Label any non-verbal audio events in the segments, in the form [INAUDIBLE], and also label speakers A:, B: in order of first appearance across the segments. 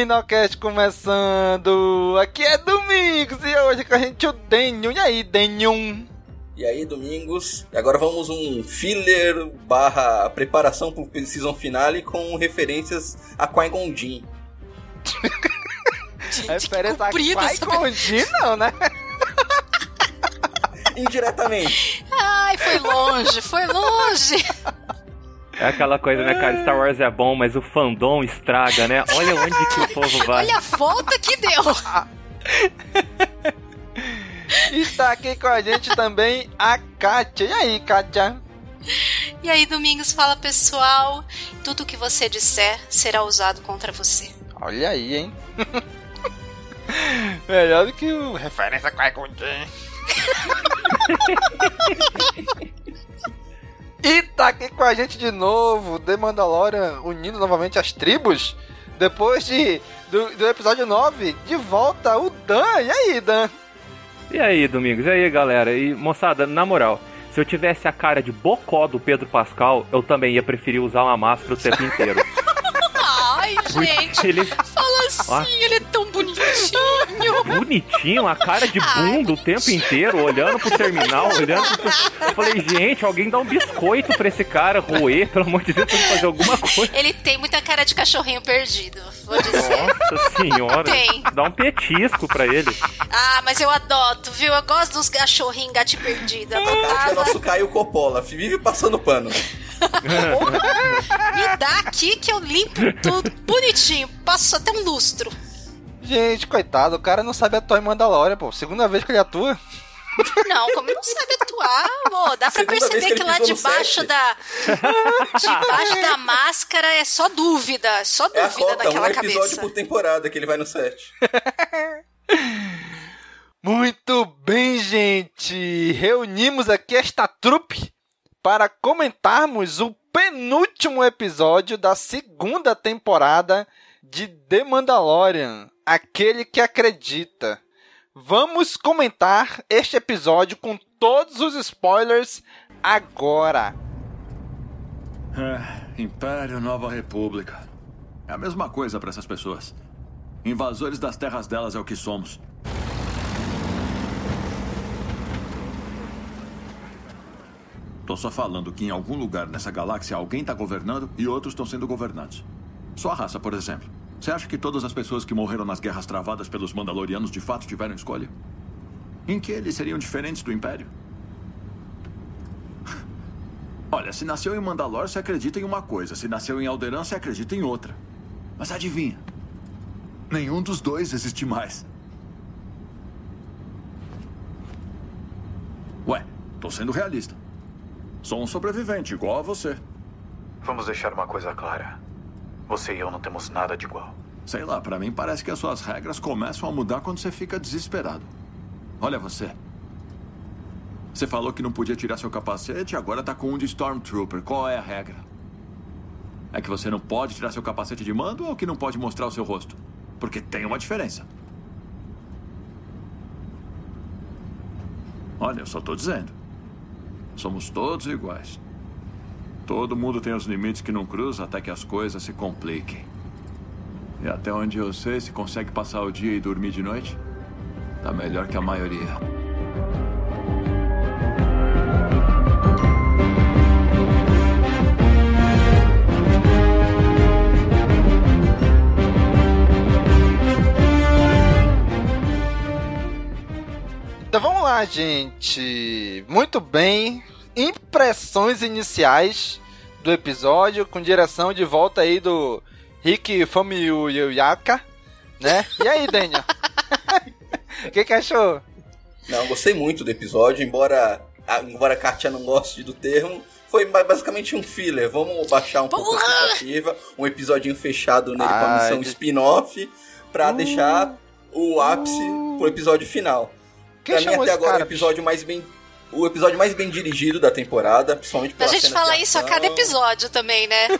A: Caminocast começando! Aqui é Domingos e hoje com a gente o Denho. E aí, Denho?
B: E aí, Domingos? E agora vamos um filler barra preparação pro season finale com referências a Qui-Gon Jinn. [LAUGHS]
A: Referência a Qui-Gon Jinn não, né?
B: Indiretamente.
C: Ai, foi longe, foi longe. [LAUGHS]
D: É aquela coisa, né, cara? Star Wars é bom, mas o fandom estraga, né? Olha onde que o [LAUGHS] povo vai.
C: Olha a volta que deu. [LAUGHS]
A: Está aqui com a gente também a Kátia. E aí, Kátia?
C: E aí, Domingos, fala pessoal. Tudo que você disser será usado contra você.
A: Olha aí, hein? [LAUGHS] Melhor do que o referência a Qui-Gon Jinn. E tá aqui com a gente de novo, The Mandalorian unindo novamente as tribos. Depois de do, do episódio 9, de volta o Dan. E aí, Dan?
D: E aí, Domingos? E aí, galera? E, moçada, na moral, se eu tivesse a cara de bocó do Pedro Pascal, eu também ia preferir usar uma máscara o tempo inteiro. [LAUGHS]
C: Gente.
D: Ele...
C: Fala assim,
D: Ah.
C: ele é tão bonitinho.
D: Bonitinho, a cara de bunda o tempo inteiro, olhando pro terminal, olhando pro... Eu falei, gente, alguém dá um biscoito pra esse cara roer, pelo amor de Deus, pra ele fazer alguma coisa.
C: Ele tem muita cara de cachorrinho perdido, vou dizer.
D: Nossa senhora.
C: Tem.
D: Dá um petisco pra ele.
C: Ah, mas eu adoto, viu? Eu gosto dos cachorrinhos gato perdido.
B: O é
C: Adotava.
B: nosso Caio Coppola, vive passando pano.
C: Me dá aqui que eu limpo tudo bonitinho. Passo até um lustro.
A: Gente, coitado, o cara não sabe atuar em Mandalorian, pô. Segunda vez que ele atua.
C: Não, como não sabe atuar, amor, dá pra
B: Segunda
C: perceber
B: que
C: que, lá debaixo da. debaixo da máscara é só dúvida. Só
B: É a
C: dúvida
B: cota, um
C: naquela
B: episódio
C: cabeça.
B: por temporada que ele vai no set. [LAUGHS]
A: Muito bem, gente! Reunimos aqui esta trupe para comentarmos o penúltimo episódio da segunda temporada de The Mandalorian Aquele que Acredita. Vamos comentar este episódio com todos os spoilers agora.
E: É, Império Nova República. É a mesma coisa para essas pessoas. Invasores das terras delas é o que somos. Tô só falando que em algum lugar nessa galáxia alguém tá governando e outros estão sendo governados. Sua raça, por exemplo. Você acha que todas as pessoas que morreram nas guerras travadas pelos Mandalorianos de fato tiveram escolha? Em que eles seriam diferentes do Império? [LAUGHS] Olha, se nasceu em Mandalor, você acredita em uma coisa. Se nasceu em Alderan, você acredita em outra. Mas adivinha? Nenhum dos dois existe mais. Ué, tô sendo realista. Sou um sobrevivente, igual a você.
F: Vamos deixar uma coisa clara. Você e eu não temos nada de igual.
E: Sei lá, pra mim parece que as suas regras começam a mudar quando você fica desesperado. Olha você. Você falou que não podia tirar seu capacete e agora tá com um de Stormtrooper. Qual é a regra? É que você não pode tirar seu capacete de mando ou que não pode mostrar o seu rosto? Porque tem uma diferença. Olha, eu só tô dizendo. Somos todos iguais. Todo mundo tem os limites que não cruza até que as coisas se compliquem. E até onde eu sei, se consegue passar o dia e dormir de noite, tá melhor que a maioria.
A: Então vamos lá, gente. Muito bem. Impressões iniciais do episódio, com direção de volta aí do Rick Famuyuyaka, né? E aí, Daniel? [LAUGHS] O que, que achou?
B: Não, gostei muito do episódio, embora, embora a Katia não goste do termo. Foi basicamente um filler. Vamos baixar um pouco a expectativa. Um episódio fechado nele com a missão spin-off. Pra uh. deixar o ápice pro episódio final. Quem pra mim, até agora, cara, o episódio mais bem o episódio mais bem dirigido da temporada, principalmente pela
C: A gente fala isso a cada episódio também, né? [LAUGHS]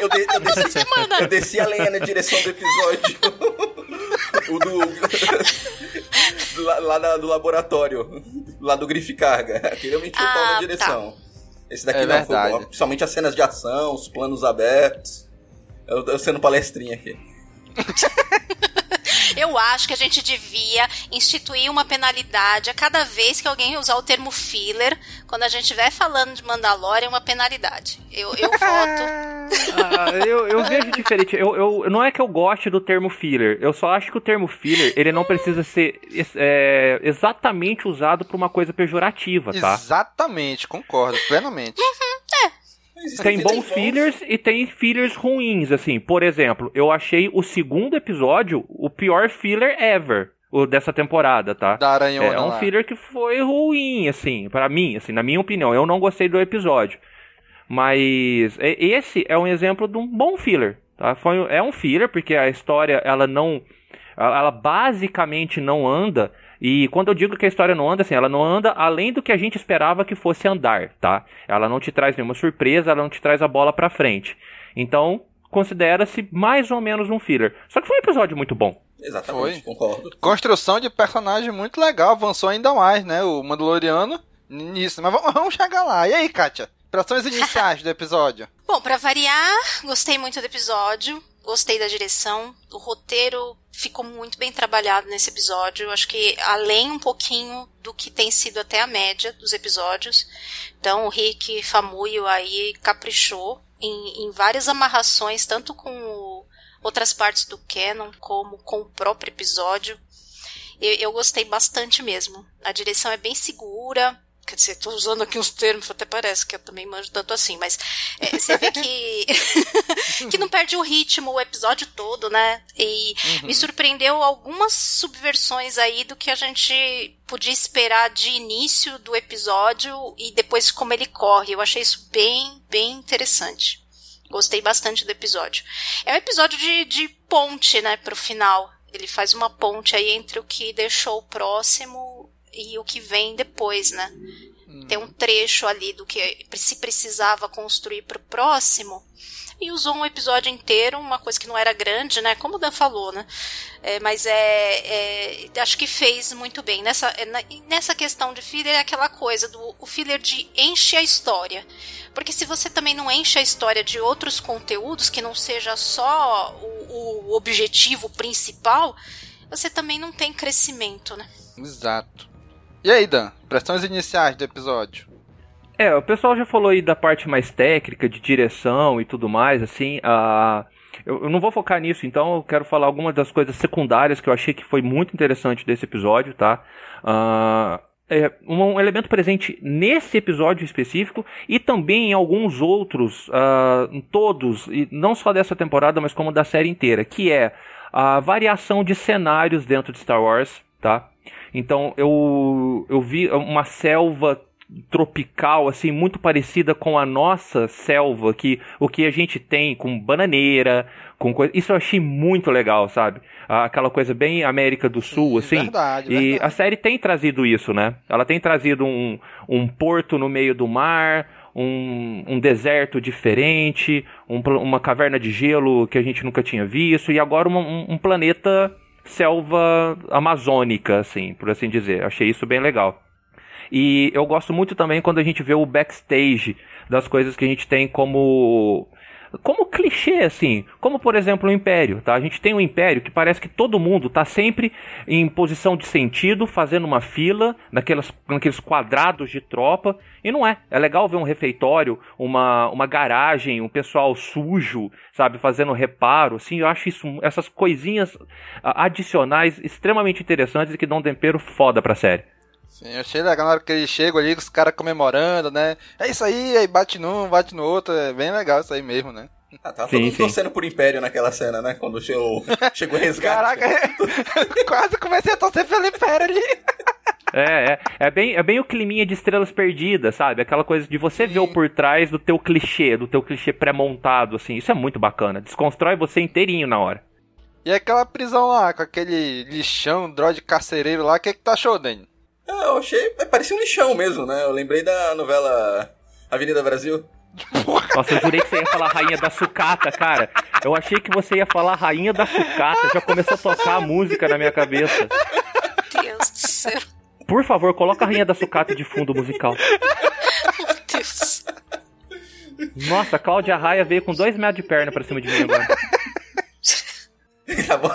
B: Eu, de, eu, desci, eu desci a lenha na direção do episódio. [LAUGHS] o do. do lá, lá do laboratório. Lá do Grife Carga. Aquele eu meti o pau na ah, direção. Tá. Esse daqui é não verdade. foi bom. Principalmente as cenas de ação, os planos abertos. Eu, eu sendo palestrinha aqui. [LAUGHS]
C: Eu acho que a gente devia instituir uma penalidade a cada vez que alguém usar o termo filler, quando a gente estiver falando de Mandalorian, uma penalidade. Eu, eu [LAUGHS] voto.
D: ah, eu, eu vejo [LAUGHS] diferente. Eu, eu, não é que eu goste do termo filler, eu só acho que o termo filler ele não precisa ser é, exatamente usado para uma coisa pejorativa, tá?
A: Exatamente, concordo plenamente. Uhum,
D: é. Tem bons fillers e tem fillers ruins, assim. Por exemplo, eu achei o segundo episódio o pior filler ever. O dessa temporada, tá?
A: Da Aranhona
D: É um
A: lá.
D: filler que foi ruim, assim, para mim, assim, na minha opinião. Eu não gostei do episódio. Mas esse é um exemplo de um bom filler, tá? Foi, é um filler porque a história, ela não... Ela basicamente não anda e quando eu digo que a história não anda, assim, ela não anda além do que a gente esperava que fosse andar, tá? Ela não te traz nenhuma surpresa, ela não te traz a bola pra frente. Então, considera-se mais ou menos um filler. Só que foi um episódio muito bom.
B: Exatamente, foi. concordo.
A: Construção de personagem muito legal, avançou ainda mais, né? O Mandaloriano nisso. Mas vamos chegar lá. E aí, Kátia? Impressões iniciais do episódio?
C: Bom, para variar, gostei muito do episódio. Gostei da direção. O roteiro ficou muito bem trabalhado nesse episódio. Acho que além um pouquinho do que tem sido até a média dos episódios. Então o Rick Famuio aí caprichou em, em várias amarrações, tanto com o, outras partes do canon como com o próprio episódio. Eu, eu gostei bastante mesmo. A direção é bem segura, Quer dizer, estou usando aqui uns termos, até parece que eu também manjo tanto assim, mas é, você vê que, [LAUGHS] que não perde o ritmo o episódio todo, né? E uhum. me surpreendeu algumas subversões aí do que a gente podia esperar de início do episódio e depois como ele corre. Eu achei isso bem, bem interessante. Gostei bastante do episódio. É um episódio de, de ponte, né, pro final. Ele faz uma ponte aí entre o que deixou o próximo e o que vem depois, né? Hum. Tem um trecho ali do que se precisava construir para o próximo e usou um episódio inteiro, uma coisa que não era grande, né? Como o Dan falou, né? É, mas é, é, acho que fez muito bem. Nessa, é, nessa questão de filler é aquela coisa do o filler de enche a história. Porque se você também não enche a história de outros conteúdos, que não seja só o, o objetivo principal, você também não tem crescimento, né?
A: Exato. E aí, Dan? Impressões iniciais do episódio?
D: É, o pessoal já falou aí da parte mais técnica, de direção e tudo mais, assim, a... Eu, eu não vou focar nisso, então eu quero falar algumas das coisas secundárias que eu achei que foi muito interessante desse episódio, tá? Uh, é, um elemento presente nesse episódio específico e também em alguns outros, uh, todos, e não só dessa temporada, mas como da série inteira, que é a variação de cenários dentro de Star Wars, tá? Então eu, eu vi uma selva tropical, assim, muito parecida com a nossa selva, que o que a gente tem com bananeira, com coisa. Isso eu achei muito legal, sabe? Aquela coisa bem América do Sul, assim.
A: Verdade,
D: e
A: verdade.
D: a série tem trazido isso, né? Ela tem trazido um, um porto no meio do mar, um, um deserto diferente, um, uma caverna de gelo que a gente nunca tinha visto, e agora um, um planeta selva amazônica, assim, por assim dizer. Achei isso bem legal. E eu gosto muito também quando a gente vê o backstage das coisas que a gente tem como como clichê, assim, como por exemplo o Império, tá? A gente tem um Império que parece que todo mundo tá sempre em posição de sentido, fazendo uma fila, naquelas, naqueles quadrados de tropa, e não é. É legal ver um refeitório, uma, uma garagem, um pessoal sujo, sabe, fazendo reparo, assim, eu acho isso, essas coisinhas adicionais extremamente interessantes e que dão um tempero foda pra série.
A: Sim, eu achei legal na hora que eles chegam ali, com os caras comemorando, né? É isso aí, aí bate num, bate no outro, é bem legal isso aí mesmo, né?
B: Ah, tava sim, todo mundo torcendo por Império naquela cena, né? Quando chegou, [LAUGHS] chegou o resgate.
A: Caraca, [LAUGHS] quase comecei a torcer pelo Império ali. [LAUGHS]
D: É, é, é, bem, é bem o climinha de estrelas perdidas, sabe? Aquela coisa de você ver o por trás do teu clichê, do teu clichê pré-montado, assim. Isso é muito bacana. Desconstrói você inteirinho na hora.
A: E aquela prisão lá, com aquele lixão, droid carcereiro lá, o que, que tu achou, Dani?
B: Ah, eu achei. Parecia um lixão mesmo, né? Eu lembrei da novela Avenida Brasil.
D: Nossa, eu jurei que você ia falar Rainha da Sucata, cara. Eu achei que você ia falar Rainha da Sucata. Já começou a tocar a música na minha cabeça.
C: Deus do céu.
D: Por favor, coloca a Rainha da Sucata de fundo musical.
C: Meu Deus.
D: Nossa, a Cláudia Raia veio com dois metros de perna pra cima de mim agora. [LAUGHS]
B: tá bom.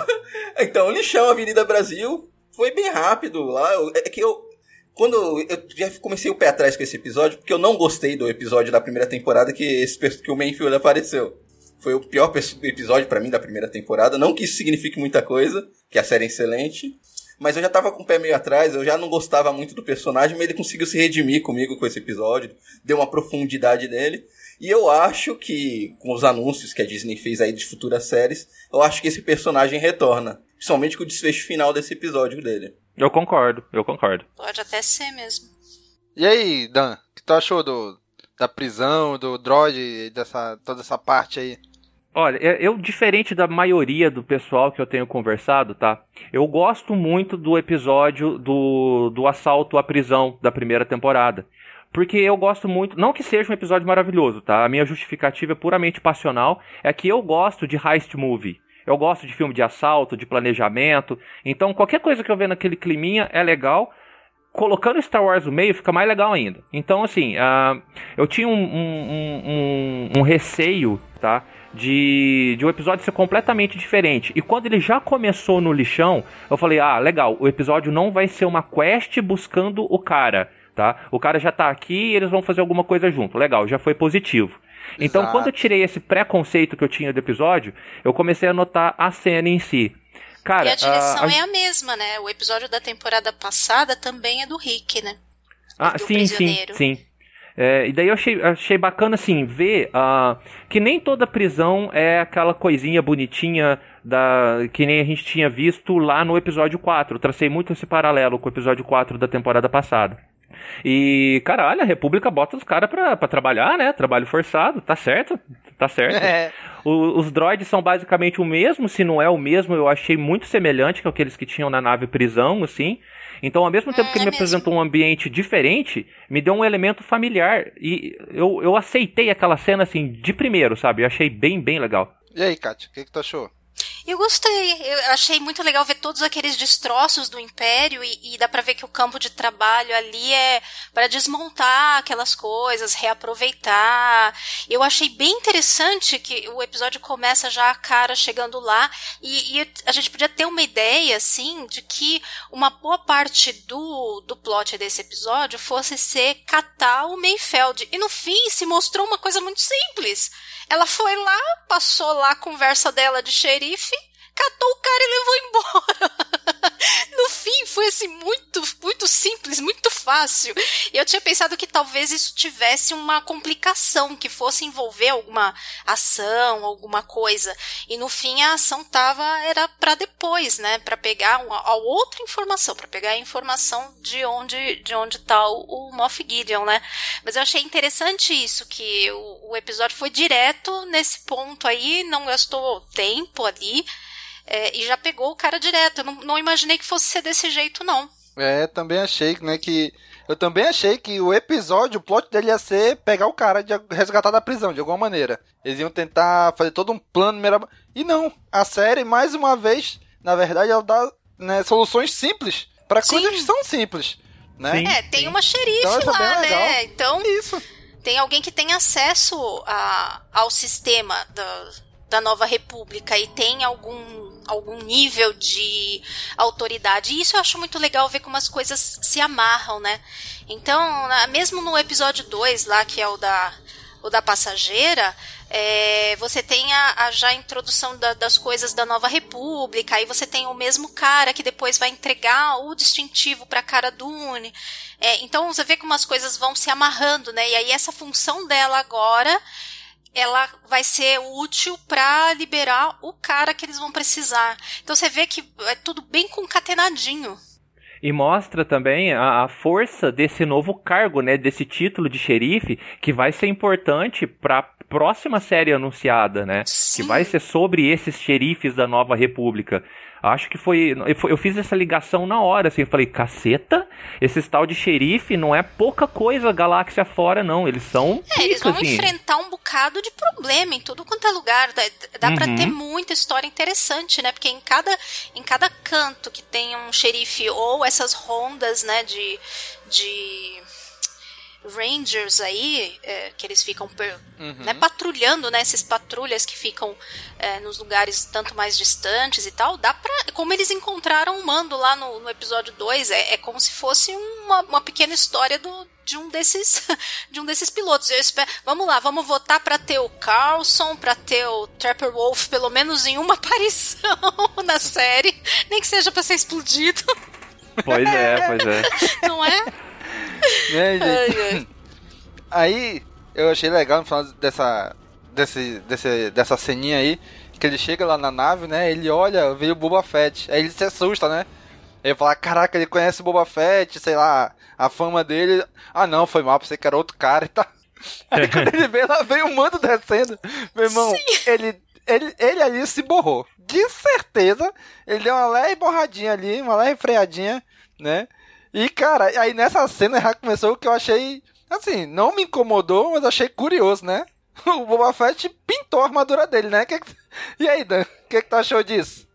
B: Então, lixão Avenida Brasil foi bem rápido lá. É que eu. Quando eu já comecei o pé atrás com esse episódio, porque eu não gostei do episódio da primeira temporada que, esse, que o Mayfield apareceu. Foi o pior episódio para mim da primeira temporada. Não que isso signifique muita coisa, que a série é excelente. Mas eu já tava com o pé meio atrás, eu já não gostava muito do personagem, mas ele conseguiu se redimir comigo com esse episódio. Deu uma profundidade nele. E eu acho que, com os anúncios que a Disney fez aí de futuras séries, eu acho que esse personagem retorna. Principalmente com o desfecho final desse episódio dele.
D: Eu concordo, eu concordo.
C: Pode até ser mesmo.
A: E aí, Dan, o que tu achou do, da prisão, do droid, dessa, toda essa parte aí?
D: Olha, eu, diferente da maioria do pessoal que eu tenho conversado, tá? Eu gosto muito do episódio do, do assalto à prisão da primeira temporada. Porque eu gosto muito, não que seja um episódio maravilhoso, tá? A minha justificativa é puramente passional, é que eu gosto de heist movie. Eu gosto de filme de assalto, de planejamento. Então, qualquer coisa que eu ver naquele climinha é legal. Colocando Star Wars no meio fica mais legal ainda. Então, assim, uh, eu tinha um, um, um, um, receio, tá? De, de um episódio ser completamente diferente. E quando ele já começou no lixão, eu falei: ah, legal, o episódio não vai ser uma quest buscando o cara, tá? O cara já tá aqui e eles vão fazer alguma coisa junto. Legal, já foi positivo. Então, Exato. quando eu tirei esse preconceito que eu tinha do episódio, eu comecei a notar a cena em si. Cara,
C: e a direção a, a... é a mesma, né? O episódio da temporada passada também é do Rick, né?
D: Ah, do sim, sim, sim. É, e daí eu achei, achei bacana, assim, ver uh, que nem toda prisão é aquela coisinha bonitinha da que nem a gente tinha visto lá no episódio 4. Eu tracei muito esse paralelo com o episódio 4 da temporada passada. E, caralho, a República bota os caras pra, pra trabalhar, né? Trabalho forçado, tá certo? Tá certo. É. O, os droids são basicamente o mesmo, se não é o mesmo, eu achei muito semelhante com aqueles que tinham na nave prisão, assim. Então, ao mesmo tempo que ele é me apresentou um ambiente diferente, me deu um elemento familiar. E eu, eu aceitei aquela cena, assim, de primeiro, sabe? Eu achei bem, bem legal.
A: E aí, Kátia, o que, que tu achou?
C: Eu gostei. Eu achei muito legal ver todos aqueles destroços do Império e, e dá pra ver que o campo de trabalho ali é para desmontar aquelas coisas, reaproveitar. Eu achei bem interessante que o episódio começa já a cara chegando lá e, e a gente podia ter uma ideia, assim, de que uma boa parte do, do plot desse episódio fosse ser catar o Mayfeld. E no fim se mostrou uma coisa muito simples. Ela foi lá, passou lá a conversa dela de xerife, catou o cara e levou embora. [LAUGHS] no fim, foi assim, muito, muito simples, muito fácil. E eu tinha pensado que talvez isso tivesse uma complicação, que fosse envolver alguma ação, alguma coisa. E no fim a ação tava era para depois, né, para pegar uma, a outra informação, para pegar a informação de onde de onde tá o, o Moff Gideon, né? Mas eu achei interessante isso que o, o episódio foi direto nesse ponto aí, não gastou tempo ali. É, e já pegou o cara direto. Eu não, não imaginei que fosse ser desse jeito, não.
A: É, também achei, né, que. Eu também achei que o episódio, o plot dele ia ser pegar o cara de resgatar da prisão, de alguma maneira. Eles iam tentar fazer todo um plano. E não, a série, mais uma vez, na verdade, ela dá né, soluções simples para coisas que são simples. Né?
C: é, tem sim. uma xerife então, lá, é né? Então. Isso. Tem alguém que tem acesso a, ao sistema da, da nova república e tem algum algum nível de autoridade. E isso eu acho muito legal ver como as coisas se amarram, né? Então, mesmo no episódio 2 lá, que é o da o da passageira, é, você tem a, a já introdução da, das coisas da nova república, aí você tem o mesmo cara que depois vai entregar o distintivo para a cara Dune. É, então você vê como as coisas vão se amarrando, né? E aí essa função dela agora ela vai ser útil para liberar o cara que eles vão precisar. Então você vê que é tudo bem concatenadinho.
D: E mostra também a, a, força desse novo cargo, né, desse título de xerife, que vai ser importante para a próxima série anunciada, né? Sim. Que vai ser sobre esses xerifes da Nova República. Acho que foi. Eu fiz essa ligação na hora, assim. Eu falei, caceta, esse tal de xerife não é pouca coisa galáxia fora, não. Eles são.
C: É, eles vão assim. enfrentar um bocado de problema em tudo quanto é lugar. Dá, dá uhum. pra ter muita história interessante, né? Porque em cada, em cada canto que tem um xerife ou essas rondas, né, de. de Rangers aí, é, que eles ficam per, uhum. né, patrulhando, né, esses patrulhas que ficam é, nos lugares tanto mais distantes e tal, dá pra. Como eles encontraram o mando lá no, no episódio 2, é, é como se fosse uma, uma pequena história do, de um desses [LAUGHS] de um desses pilotos. Eu espero, vamos lá, vamos votar para ter o Carlson, para ter o Trapper Wolf pelo menos em uma [LAUGHS] aparição na série, nem que seja para ser explodido.
D: Pois é, pois é. [LAUGHS]
C: Não é?
A: Né, ai, ai. Aí eu achei legal no final dessa, desse, desse, dessa ceninha aí, que ele chega lá na nave, né? Ele olha, veio o Boba Fett. Aí ele se assusta, né? Ele fala, caraca, ele conhece o Boba Fett, sei lá, a fama dele. Ah não, foi mal, pensei que era outro cara e tal. [LAUGHS] Aí quando ele veio lá, veio o mando descendo. Meu irmão, [LAUGHS] ele, ele, ele ali se borrou. De certeza, ele deu uma leve borradinha ali, uma leve freadinha, né? E, cara, aí nessa cena já começou o que eu achei. Assim, não me incomodou, mas achei curioso, né? [LAUGHS] O Boba Fett pintou a armadura dele, né? E aí, Dan, o que, que tu achou disso?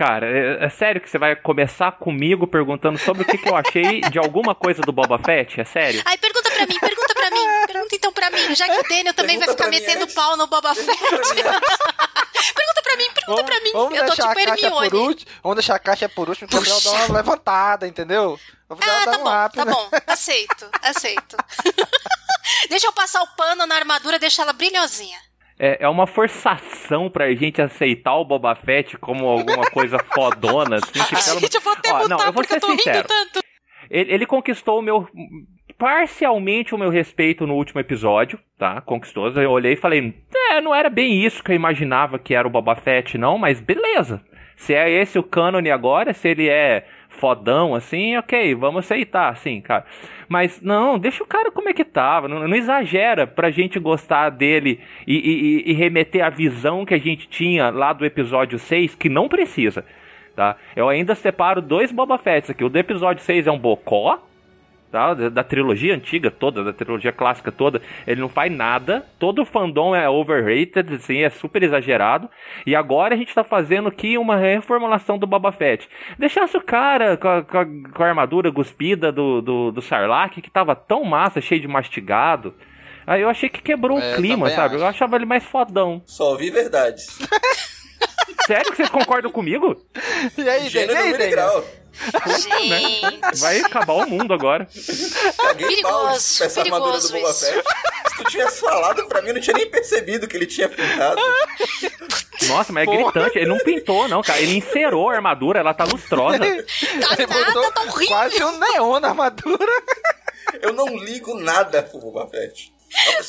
D: Cara, é, é, sério que você vai começar comigo perguntando sobre o que, que eu achei de alguma coisa do Boba Fett? É sério?
C: Ai, pergunta pra mim, pergunta pra mim, pergunta então pra mim, já que o Daniel também pergunta vai ficar metendo antes. pau no Boba Fett. pergunta pra mim, pergunta vamos, pra mim.
A: Vamos
C: eu tô
A: deixar tipo a caixa por último, Vamos deixar a caixa por último, porque eu dar uma levantada, entendeu?
C: ah, tá bom, rápido, tá né? bom. Aceito, aceito. [LAUGHS] Deixa eu passar o pano na armadura, deixar ela brilhosinha.
D: É, é uma forçação pra gente aceitar o Boba Fett como alguma coisa [LAUGHS] fodona. Assim, que
C: ela... Gente, eu vou até Ó, não, eu vou ser eu sincero.
D: Ele, ele, conquistou o meu. Parcialmente o meu respeito no último episódio, tá? Conquistou. Eu olhei e falei, é, não era bem isso que eu imaginava que era o Boba Fett, não, mas beleza. Se é esse o cânone agora, se ele é fodão, assim, ok, vamos aceitar, assim, cara. Mas não, deixa o cara como é que tava, não, não exagera pra gente gostar dele e, e, e, remeter a visão que a gente tinha lá do episódio 6, que não precisa, tá? Eu ainda separo dois Boba Fetts aqui, o do episódio 6 é um bocó, tá? Da, da, trilogia antiga toda, da trilogia clássica toda, ele não faz nada. Todo o fandom é overrated, assim, é super exagerado. E agora a gente tá fazendo aqui uma reformulação do Boba Fett. Deixasse o cara com a, com a, com a armadura guspida do, do, do Sarlacc, que tava tão massa, cheio de mastigado. Aí eu achei que quebrou é, o clima, sabe? Acho. Eu achava ele mais fodão.
B: Só ouvi verdades. [LAUGHS]
D: Sério que vocês concordam comigo?
A: E aí, Gênero e aí, grau.
C: Gente.
D: Vai acabar o mundo agora.
C: perigoso, essa armadura do Boba Fett.
B: Se tu tivesse falado pra mim, eu não tinha nem percebido que ele tinha pintado.
D: Nossa, mas é Porra. gritante. Ele não pintou, não, cara. Ele encerou a armadura, ela tá lustrosa.
C: Tá nada, tá horrível.
A: Quase um neon na armadura.
B: Eu não ligo nada pro Boba Fett.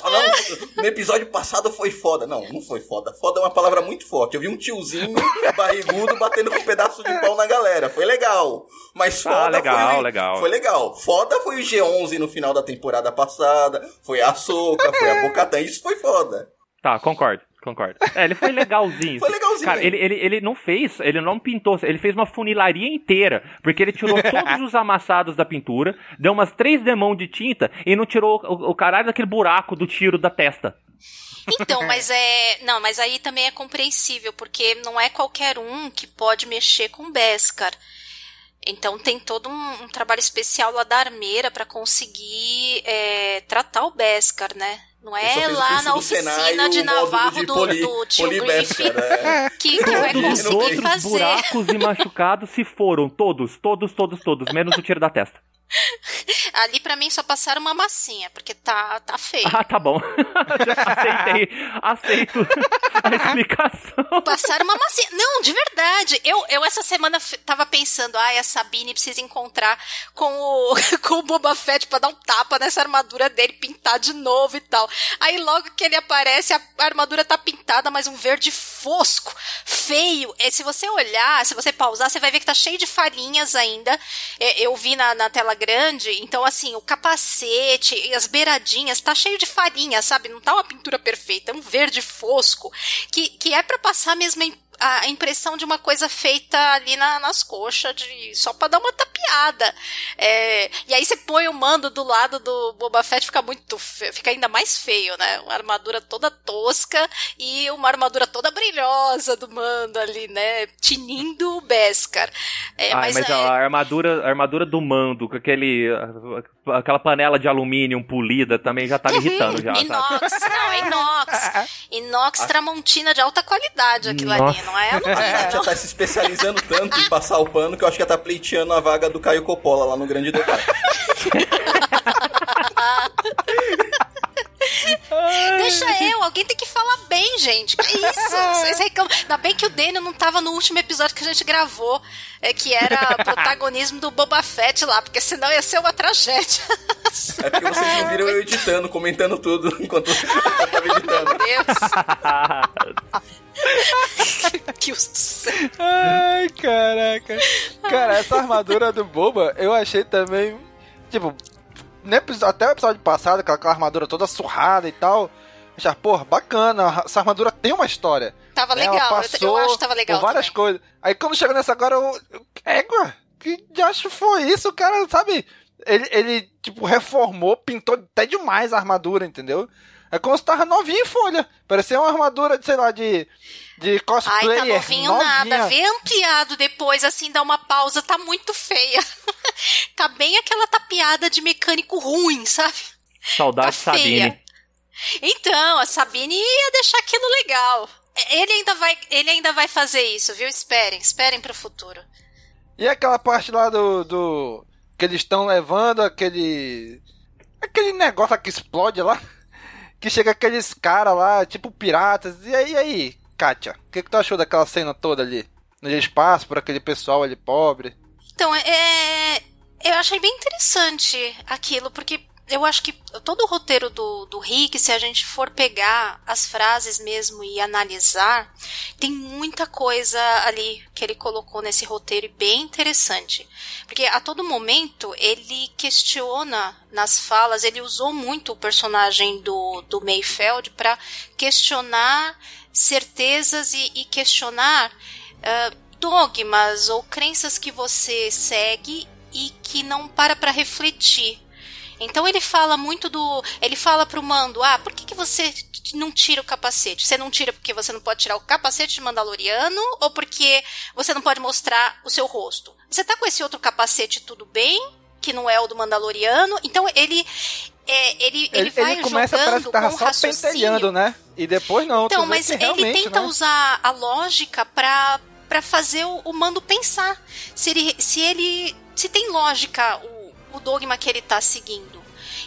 B: Não, no episódio passado foi foda. Não, não foi foda. Foda é uma palavra muito forte. Eu vi um tiozinho barrigudo batendo com um pedaço de pau na galera. Foi legal. Mas ah, foda ah,
D: legal,
B: foi,
D: legal.
B: foi legal. Foda foi o G11 no final da temporada passada. Foi a Soca, foi a Bocatan. Isso foi foda.
D: Tá, concordo. Concordo. É, ele foi legalzinho. [LAUGHS]
B: foi legalzinho.
D: Cara, ele, ele, ele não fez, ele não pintou, ele fez uma funilaria inteira. Porque ele tirou [LAUGHS] todos os amassados da pintura, deu umas três demãos de tinta e não tirou o, o caralho daquele buraco do tiro da testa.
C: Então, mas é. Não, mas aí também é compreensível, porque não é qualquer um que pode mexer com Beskar. Então tem todo um, um trabalho especial lá da armeira para conseguir é, tratar o Beskar, né? Não é lá na oficina de Navarro do, poli, do tio Griffin né? [LAUGHS] que, que vai conseguir
D: Os
C: outros fazer.
D: buracos e machucados se foram, todos, todos, todos, todos, menos o tiro da testa.
C: Ali para mim só passaram uma massinha, porque tá, tá feio.
D: Ah, tá bom. [LAUGHS] Aceitei. Aceito a explicação.
C: Passaram uma massinha. Não, de verdade. Eu, eu essa semana tava pensando, ai, a Sabine precisa encontrar com o, [LAUGHS] com o Boba Fett pra dar um tapa nessa armadura dele, pintar de novo e tal. Aí logo que ele aparece, a armadura tá pintada, mas um verde fosco, feio. E se você olhar, se você pausar, você vai ver que tá cheio de farinhas ainda. Eu vi na, na tela grande, então assim, o capacete e as beiradinhas tá cheio de farinha, sabe? Não tá uma pintura perfeita, é um verde fosco, que, que é para passar mesmo a impressão de uma coisa feita ali na, nas coxas, de, só pra dar uma tapeada. É, e aí você põe o mando do lado do Boba Fett, fica muito fica ainda mais feio, né? Uma armadura toda tosca e uma armadura toda brilhosa do mando ali, né? Tinindo o Beskar.
D: É, Ai, mas, mas é... a, armadura, a armadura do mando, com aquele aquela panela de alumínio polida também já tá me irritando já.
C: inox, sabe? não, é inox. [LAUGHS] Inox Tramontina de alta qualidade aquilo Nossa. ali, não é? Não [LAUGHS]
B: a já tá se especializando tanto em passar o pano que eu acho que ela tá pleiteando a vaga do Caio Coppola lá no Grande Debate. [LAUGHS]
C: Deixa eu, alguém tem que falar bem, gente. Que isso? Vocês. Ainda bem que o Daniel não tava no último episódio que a gente gravou, é, que era [LAUGHS] protagonismo do Boba Fett lá, porque senão ia ser uma tragédia.
B: É porque vocês não viram eu editando, comentando tudo enquanto eu tava editando. Meu
A: Deus. [LAUGHS] que céu. Ai, caraca. Cara, essa armadura do Boba, eu achei também. Tipo, até o episódio passado, aquela, aquela armadura toda surrada e tal. Já, porra, bacana, essa armadura tem uma história.
C: Tava legal, Ela passou eu, eu acho que tava legal.
A: Por várias
C: também.
A: coisas. Aí quando chega nessa agora, eu. Égua, que acho foi isso, o cara, sabe? Ele, ele, tipo, reformou, pintou até demais a armadura, entendeu? É como se tava novinho em folha. Parecia uma armadura, de, sei lá, de, de cosplayer.
C: Ai, tá novinho novinha. nada. Vê ampliado depois, assim, dá uma pausa, tá muito feia. [LAUGHS] tá bem aquela tapeada de mecânico ruim, sabe?
D: Saudade tá Sabine.
C: Então, a Sabine ia deixar aquilo legal. Ele ainda vai, ele ainda vai fazer isso, viu? Esperem, esperem pro futuro.
A: E aquela parte lá do, do que eles estão levando aquele aquele negócio que explode lá? [LAUGHS] que chega aqueles caras lá, tipo piratas. E aí, aí, Kátia, o que, que tu achou daquela cena toda ali? No espaço, por aquele pessoal ali pobre?
C: Então, é. Eu achei bem interessante aquilo, porque eu acho que todo o roteiro do, do Rick, se a gente for pegar as frases mesmo e analisar, tem muita coisa ali que ele colocou nesse roteiro bem interessante. Porque a todo momento ele questiona nas falas, ele usou muito o personagem do, do Mayfeld para questionar certezas e, e questionar uh, dogmas ou crenças que você segue e que não para para refletir então ele fala muito do. Ele fala pro Mando: ah, por que, que você não tira o capacete? Você não tira porque você não pode tirar o capacete de Mandaloriano ou porque você não pode mostrar o seu rosto? Você tá com esse outro capacete tudo bem? Que não é o do Mandaloriano. Então ele. É, ele, ele, ele, vai ele começa jogando a com só pentelhando,
A: né? E depois não.
C: Então, mas ele tenta
A: né?
C: usar a lógica pra, pra fazer o, o Mando pensar. Se ele, se ele. Se tem lógica o, o dogma que ele está seguindo.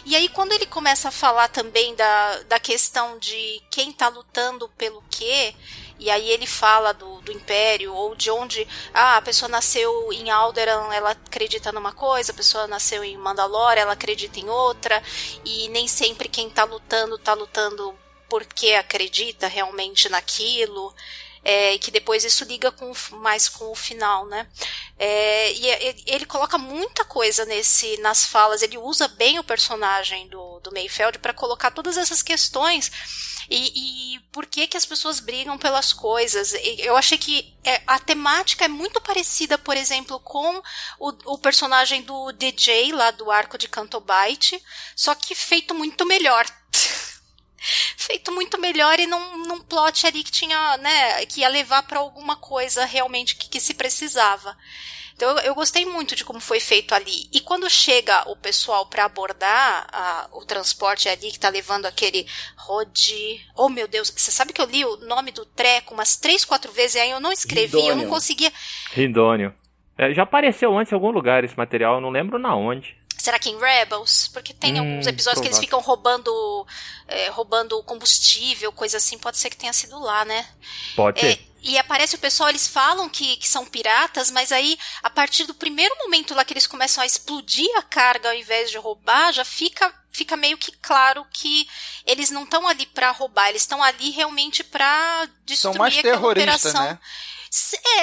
C: E aí, quando ele começa a falar também da, da questão de quem está lutando pelo quê, e aí ele fala do, do Império, ou de onde ah, a pessoa nasceu em Alderaan, ela acredita numa coisa, a pessoa nasceu em Mandalore, ela acredita em outra, e nem sempre quem tá lutando, tá lutando porque acredita realmente naquilo é, que depois isso liga com, mais com o final, né? É, e ele coloca muita coisa nesse nas falas, ele usa bem o personagem do, do Mayfeld para colocar todas essas questões e, e, por que que as pessoas brigam pelas coisas. Eu achei que é, a temática é muito parecida, por exemplo, com o, o personagem do DJ lá do arco de Cantobite, só que feito muito melhor. Feito muito melhor e num, num plot ali que tinha, né, que ia levar para alguma coisa realmente que, que se precisava. Então eu, eu, gostei muito de como foi feito ali. E quando chega o pessoal para abordar a, o transporte ali que tá levando aquele Rodi. Oh meu Deus, você sabe que eu li o nome do treco umas três, quatro vezes e aí eu não escrevi, Rindônio. eu não conseguia.
D: Rindônio. É, já apareceu antes em algum lugar esse material, eu não lembro na onde.
C: Será que em Rebels? Porque tem hum, alguns episódios provável. que eles ficam roubando é, roubando combustível, coisa assim. Pode ser que tenha sido lá, né?
D: Pode
C: é,
D: ser.
C: E aparece o pessoal, eles falam que, que são piratas, mas aí, a partir do primeiro momento lá que eles começam a explodir a carga ao invés de roubar, já fica, fica meio que claro que eles não estão ali para roubar, eles estão ali realmente para destruir
A: são mais
C: aquela operação.
A: Né?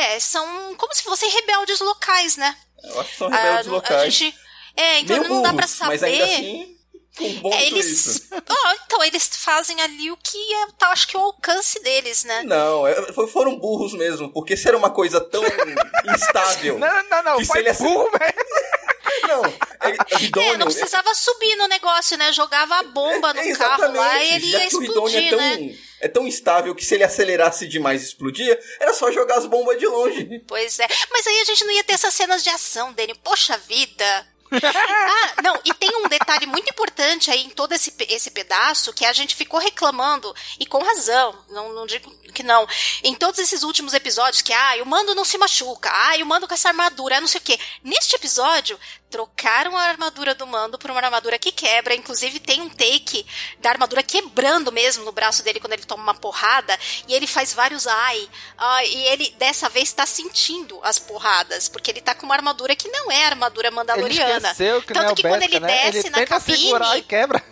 C: É, são como se fossem rebeldes locais, né?
B: Eu acho que são rebeldes ah, locais. A gente,
C: é, então
B: Meio
C: não
B: burros,
C: dá pra saber.
B: Mas ainda assim, um bom
C: é, eles, oh, [LAUGHS] então eles fazem ali o que é, tá, acho que o alcance deles, né?
B: Não, é, foram burros mesmo, porque se era uma coisa tão [LAUGHS] instável.
A: Não, não, não, foi ele burro mesmo. [LAUGHS]
B: Não, é,
C: é, não precisava subir no negócio, né? Jogava a bomba no é, carro lá e ele ia explodir,
B: é tão,
C: né?
B: É tão instável que se ele acelerasse demais e explodia, era só jogar as bombas de longe.
C: Pois é. Mas aí a gente não ia ter essas cenas de ação dele. Poxa vida ah, não, e tem um detalhe muito importante aí em todo esse, esse pedaço que a gente ficou reclamando, e com razão, não, não digo que não, em todos esses últimos episódios, que, ah, o mando não se machuca, ah, o mando com essa armadura, não sei o quê. Neste episódio, trocaram a armadura do mando por uma armadura que quebra. Inclusive, tem um take da armadura quebrando mesmo no braço dele quando ele toma uma porrada. E ele faz vários ai. ai e ele, dessa vez, está sentindo as porradas. Porque ele tá com uma armadura que não é armadura mandaloriana.
A: Ele esqueceu que Tanto
C: não é
A: que
C: quando ele
A: né?
C: desce
A: ele
C: na cabine.
A: Segurar e quebra.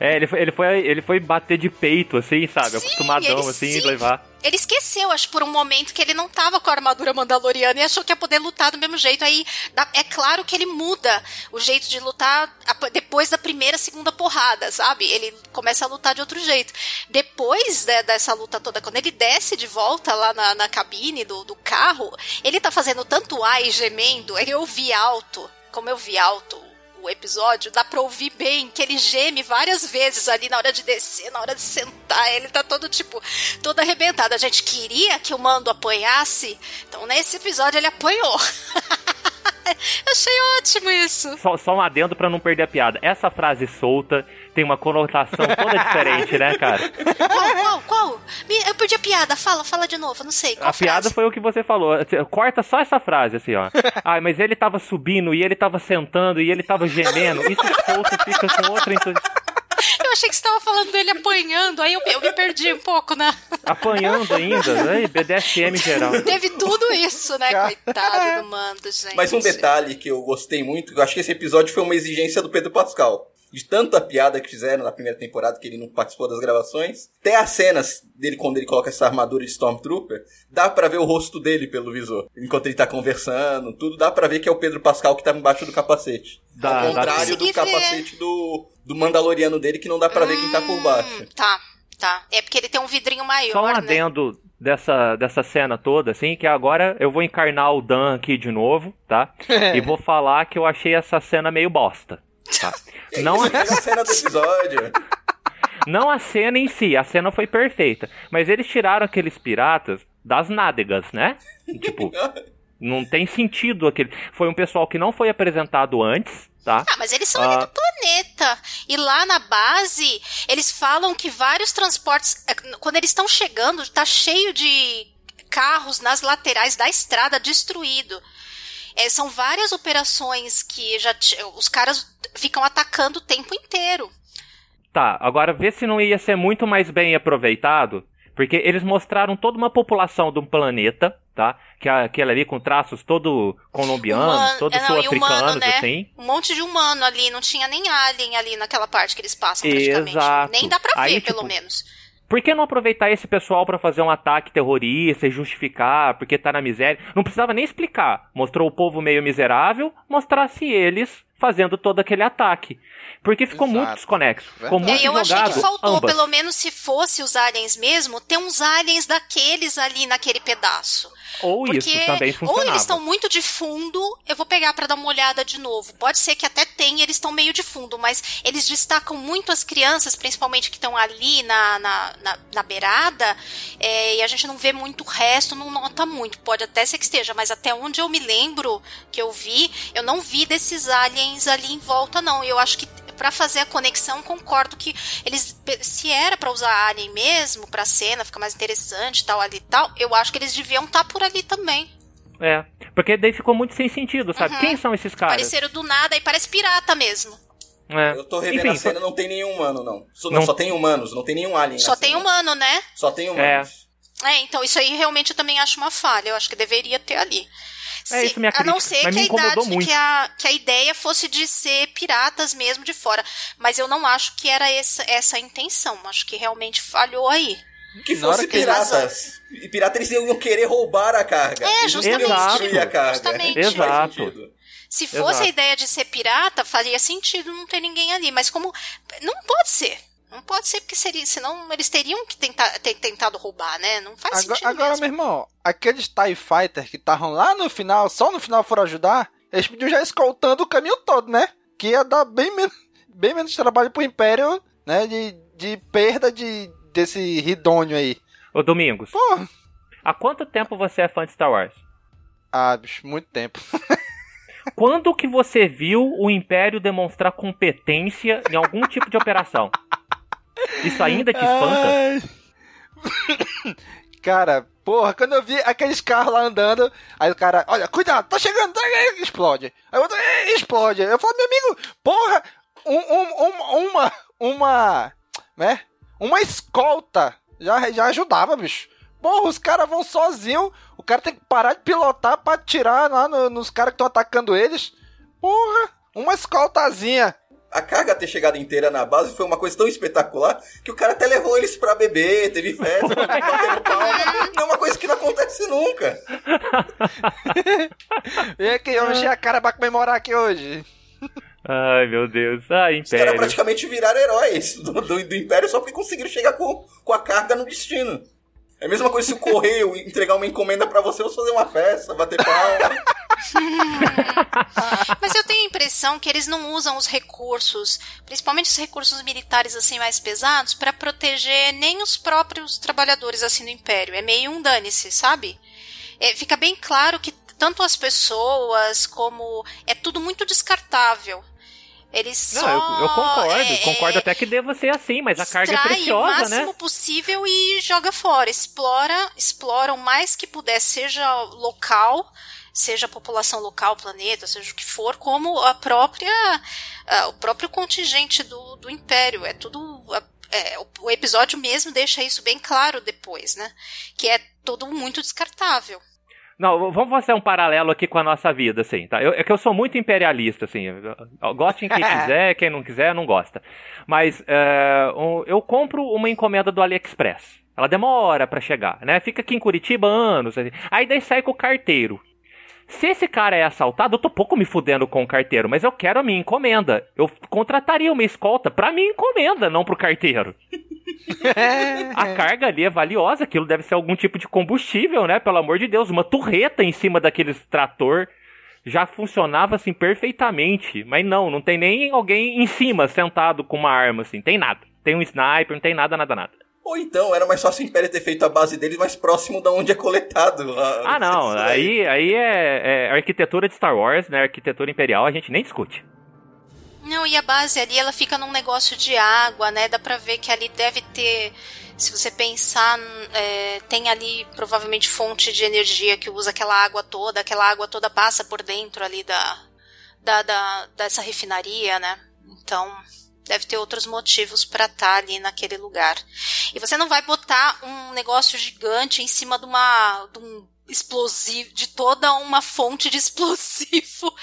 D: É, ele foi, ele, foi, ele foi bater de peito, assim, sabe? Sim, Acostumadão, ele, assim, sim. levar.
C: Ele esqueceu, acho, por um momento que ele não tava com a armadura mandaloriana e achou que ia poder lutar do mesmo jeito. Aí é claro que ele muda o jeito de lutar depois da primeira, segunda porrada, sabe? Ele começa a lutar de outro jeito. Depois né, dessa luta toda, quando ele desce de volta lá na, na cabine do, do carro, ele tá fazendo tanto ai gemendo, eu vi alto, como eu vi alto episódio, dá pra ouvir bem que ele geme várias vezes ali na hora de descer, na hora de sentar. Ele tá todo tipo, todo arrebentado. A gente queria que o mando apanhasse, então nesse episódio ele apanhou. [LAUGHS] Achei ótimo isso.
D: Só, só um adendo para não perder a piada. Essa frase solta tem uma conotação toda diferente, né, cara?
C: Qual, qual, qual? Eu perdi a piada. Fala, fala de novo. não sei. Qual
D: a
C: frase?
D: piada foi o que você falou. Corta só essa frase, assim, ó. Ah, mas ele tava subindo e ele tava sentando e ele tava gemendo. Isso solto fica com outra
C: eu achei que você estava falando dele apanhando, aí eu, eu, me perdi um pouco, né?
D: Apanhando ainda, né? BDSM geral.
C: Teve tudo isso, né? Coitado do mando, gente.
B: Mas um detalhe que eu gostei muito, eu acho que esse episódio foi uma exigência do Pedro Pascal de tanta piada que fizeram na primeira temporada que ele não participou das gravações. Até as cenas dele quando ele coloca essa armadura de Stormtrooper, dá para ver o rosto dele pelo visor. Enquanto ele tá conversando, tudo dá para ver que é o Pedro Pascal que tá embaixo do capacete. Dá, Ao contrário do capacete do, do Mandaloriano dele que não dá para hum, ver quem tá por baixo.
C: Tá, tá. É porque ele tem um vidrinho maior,
D: Só um
C: né?
D: adendo dessa, dessa cena toda, assim, que agora eu vou encarnar o Dan aqui de novo, tá? [LAUGHS] e vou falar que eu achei essa cena meio bosta. Tá. [LAUGHS]
B: Não a... cena do episódio.
D: Não a cena em si, a cena foi perfeita. Mas eles tiraram aqueles piratas das nádegas, né? Tipo, não tem sentido aquele. Foi um pessoal que não foi apresentado antes, tá?
C: Ah, mas eles são ali do planeta. E lá na base, eles falam que vários transportes. É, quando eles estão chegando, tá cheio de carros nas laterais da estrada destruído. É, são várias operações que já os caras ficam atacando o tempo inteiro.
D: Tá, agora vê se não ia ser muito mais bem aproveitado Porque eles mostraram toda uma população de um planeta, tá? Que é aquele ali com traços todo colombianos, todo sul-africanos, né? assim.
C: Um monte de humano ali, não tinha nem alien ali naquela parte que eles passam praticamente.
D: Exato.
C: Nem dá pra ver,
D: Aí,
C: pelo
D: tipo,
C: menos.
D: Por que não aproveitar esse pessoal pra fazer um ataque terrorista e justificar porque tá na miséria? Não precisava nem explicar. Mostrou o povo meio miserável, mostrasse eles fazendo todo aquele ataque. Porque ficou
A: Exato.
D: muito desconexo. Ficou muito
C: É, eu achei
D: jogado
C: que faltou,
D: ambas.
C: pelo menos se fosse os aliens mesmo, ter uns aliens daqueles ali naquele pedaço.
D: Ou
C: Porque
D: isso também
C: ou
D: funcionava.
C: eles estão muito de fundo, eu vou pegar pra dar uma olhada de novo. Pode ser que até tenha, eles estão meio de fundo, mas eles destacam muito as crianças, principalmente que estão ali na, na, na, na beirada, é, e a gente não vê muito o resto, não nota muito. Pode até ser que esteja, mas até onde eu me lembro que eu vi, eu não vi desses aliens ali em volta, não. Eu acho que Pra fazer a conexão, concordo que eles, se era pra usar alien mesmo, pra cena ficar mais interessante, tal ali e tal, eu acho que eles deviam estar por ali também.
D: É, porque daí ficou muito sem sentido, sabe?
C: Uhum.
D: Quem são esses caras?
C: Pareceram do nada e parece pirata mesmo.
D: É.
B: Eu tô revendo
D: Enfim,
B: a cena, não tem nenhum humano, não. Só, não,
D: Não-
B: só tem humanos, não tem nenhum alien.
C: Só tem
B: cena.
C: humano, né?
B: Só tem humanos.
C: É, então isso aí realmente eu também acho uma falha. Eu acho que deveria ter ali.
D: É isso minha
C: a não ser
D: mas
C: que
D: me
C: a
D: incomodou
C: idade,
D: muito.
C: que a, que a ideia fosse de ser piratas mesmo de fora. Mas eu não acho que era essa, essa a intenção. Acho que realmente falhou aí.
B: Que
A: Na
B: fosse
A: que
B: piratas. E piratas eles iam querer roubar a carga.
C: É,
B: Eles
C: justamente.
B: destruir a carga.
C: Justamente.
D: Exato.
C: Se fosse
D: Exato.
C: a ideia de ser pirata, faria sentido não ter ninguém ali. Mas como. Não pode ser. Não pode ser, porque seria. Senão eles teriam que tentar, ter tentado roubar, né? Não faz
A: Agora,
C: sentido.
A: agora
C: mesmo.
A: meu irmão, aqueles TIE Fighter que estavam lá no final, só no final foram ajudar, eles podiam já escoltando o caminho todo, né? Que ia dar bem, men bem menos trabalho pro Império, né? De, de perda de, desse ridônio aí.
D: Ô Domingos,
A: Porra.
D: há quanto tempo você é fã de Star Wars?
A: Ah, bicho, muito tempo. [LAUGHS]
D: Quando que você viu o Império demonstrar competência em algum tipo de operação? Isso ainda te espanta?
A: Cara, porra, quando eu vi aqueles carros lá andando, aí o cara, olha, cuidado, tá chegando, tá explode. Aí o outro, "Eh, explode. Eu falo, meu amigo, porra, um- um- um- uma, uma, né, uma escolta já, já ajudava, bicho. Porra, os caras vão sozinhos, o cara tem que parar de pilotar pra atirar lá no- nos caras que estão atacando eles. Porra, uma escoltazinha.
B: A carga ter chegado inteira na base foi uma coisa tão espetacular que o cara até levou eles pra beber, teve festa, batendo palma. Não é uma coisa que não acontece nunca. [LAUGHS]
A: Vem aqui, eu encher a cara pra comemorar aqui hoje.
D: Ai, meu Deus. Ai,
B: Os caras
D: Império.
B: praticamente viraram heróis do, do, do Império só porque conseguiram chegar com, com a carga no destino. É a mesma coisa se o correio entregar uma encomenda pra você, você fazer uma festa, bater palma. [LAUGHS]
C: Mas eu tenho a impressão que eles não usam os recursos, principalmente os recursos militares assim mais pesados, pra proteger nem os próprios trabalhadores assim do Império. É meio um dane-se, sabe? É, fica bem claro que tanto as pessoas como é tudo muito descartável.
D: Não,
C: só
D: eu, eu concordo.
C: é,
D: concordo até que deva ser assim, mas a carga é
C: extrai o
D: preciosa,
C: máximo
D: né?
C: possível e joga fora. Explora, explora o mais que puder, seja local, seja a população local, planeta, seja o que for, como a própria, o próprio contingente do, do Império. É tudo. é, o, o episódio mesmo deixa isso bem claro depois, né? Que é tudo muito descartável.
D: Não, vamos fazer um paralelo aqui com a nossa vida, assim, tá? Eu, é que eu sou muito imperialista, assim. Gostem quem [LAUGHS] quiser, quem não quiser, não gosta. Mas é, um- eu compro uma encomenda do AliExpress. Ela demora pra chegar, né? Fica aqui em Curitiba anos. assim. Aí daí sai com o carteiro. Se esse cara é assaltado, eu tô pouco me fudendo com o carteiro, mas eu quero a minha encomenda. Eu contrataria uma escolta pra minha encomenda, não pro carteiro. [LAUGHS] A carga ali é valiosa, aquilo deve ser algum tipo de combustível, né? Pelo amor de Deus, uma torreta em cima daqueles trator já funcionava assim perfeitamente, mas não, não tem nem alguém em cima sentado com uma arma assim, tem nada. Tem um sniper, não tem nada, nada, nada.
B: Ou então, era mais fácil o Império ter feito a base deles mais próximo da onde é coletado. a-
D: Ah, não,
B: isso
D: aí, aí é, é arquitetura de Star Wars, né? Arquitetura imperial, a gente nem discute.
C: Não, e a base ali, ela fica num negócio de água, né? Dá pra ver que ali deve ter. Se você pensar, é, tem ali provavelmente fonte de energia que usa aquela água toda, aquela água toda passa por dentro ali da, da, da dessa refinaria, né? Então, Deve ter outros motivos para estar tá ali naquele lugar. E você não vai botar um negócio gigante em cima de uma de um explosivo, de toda uma fonte de [LAUGHS] explosivo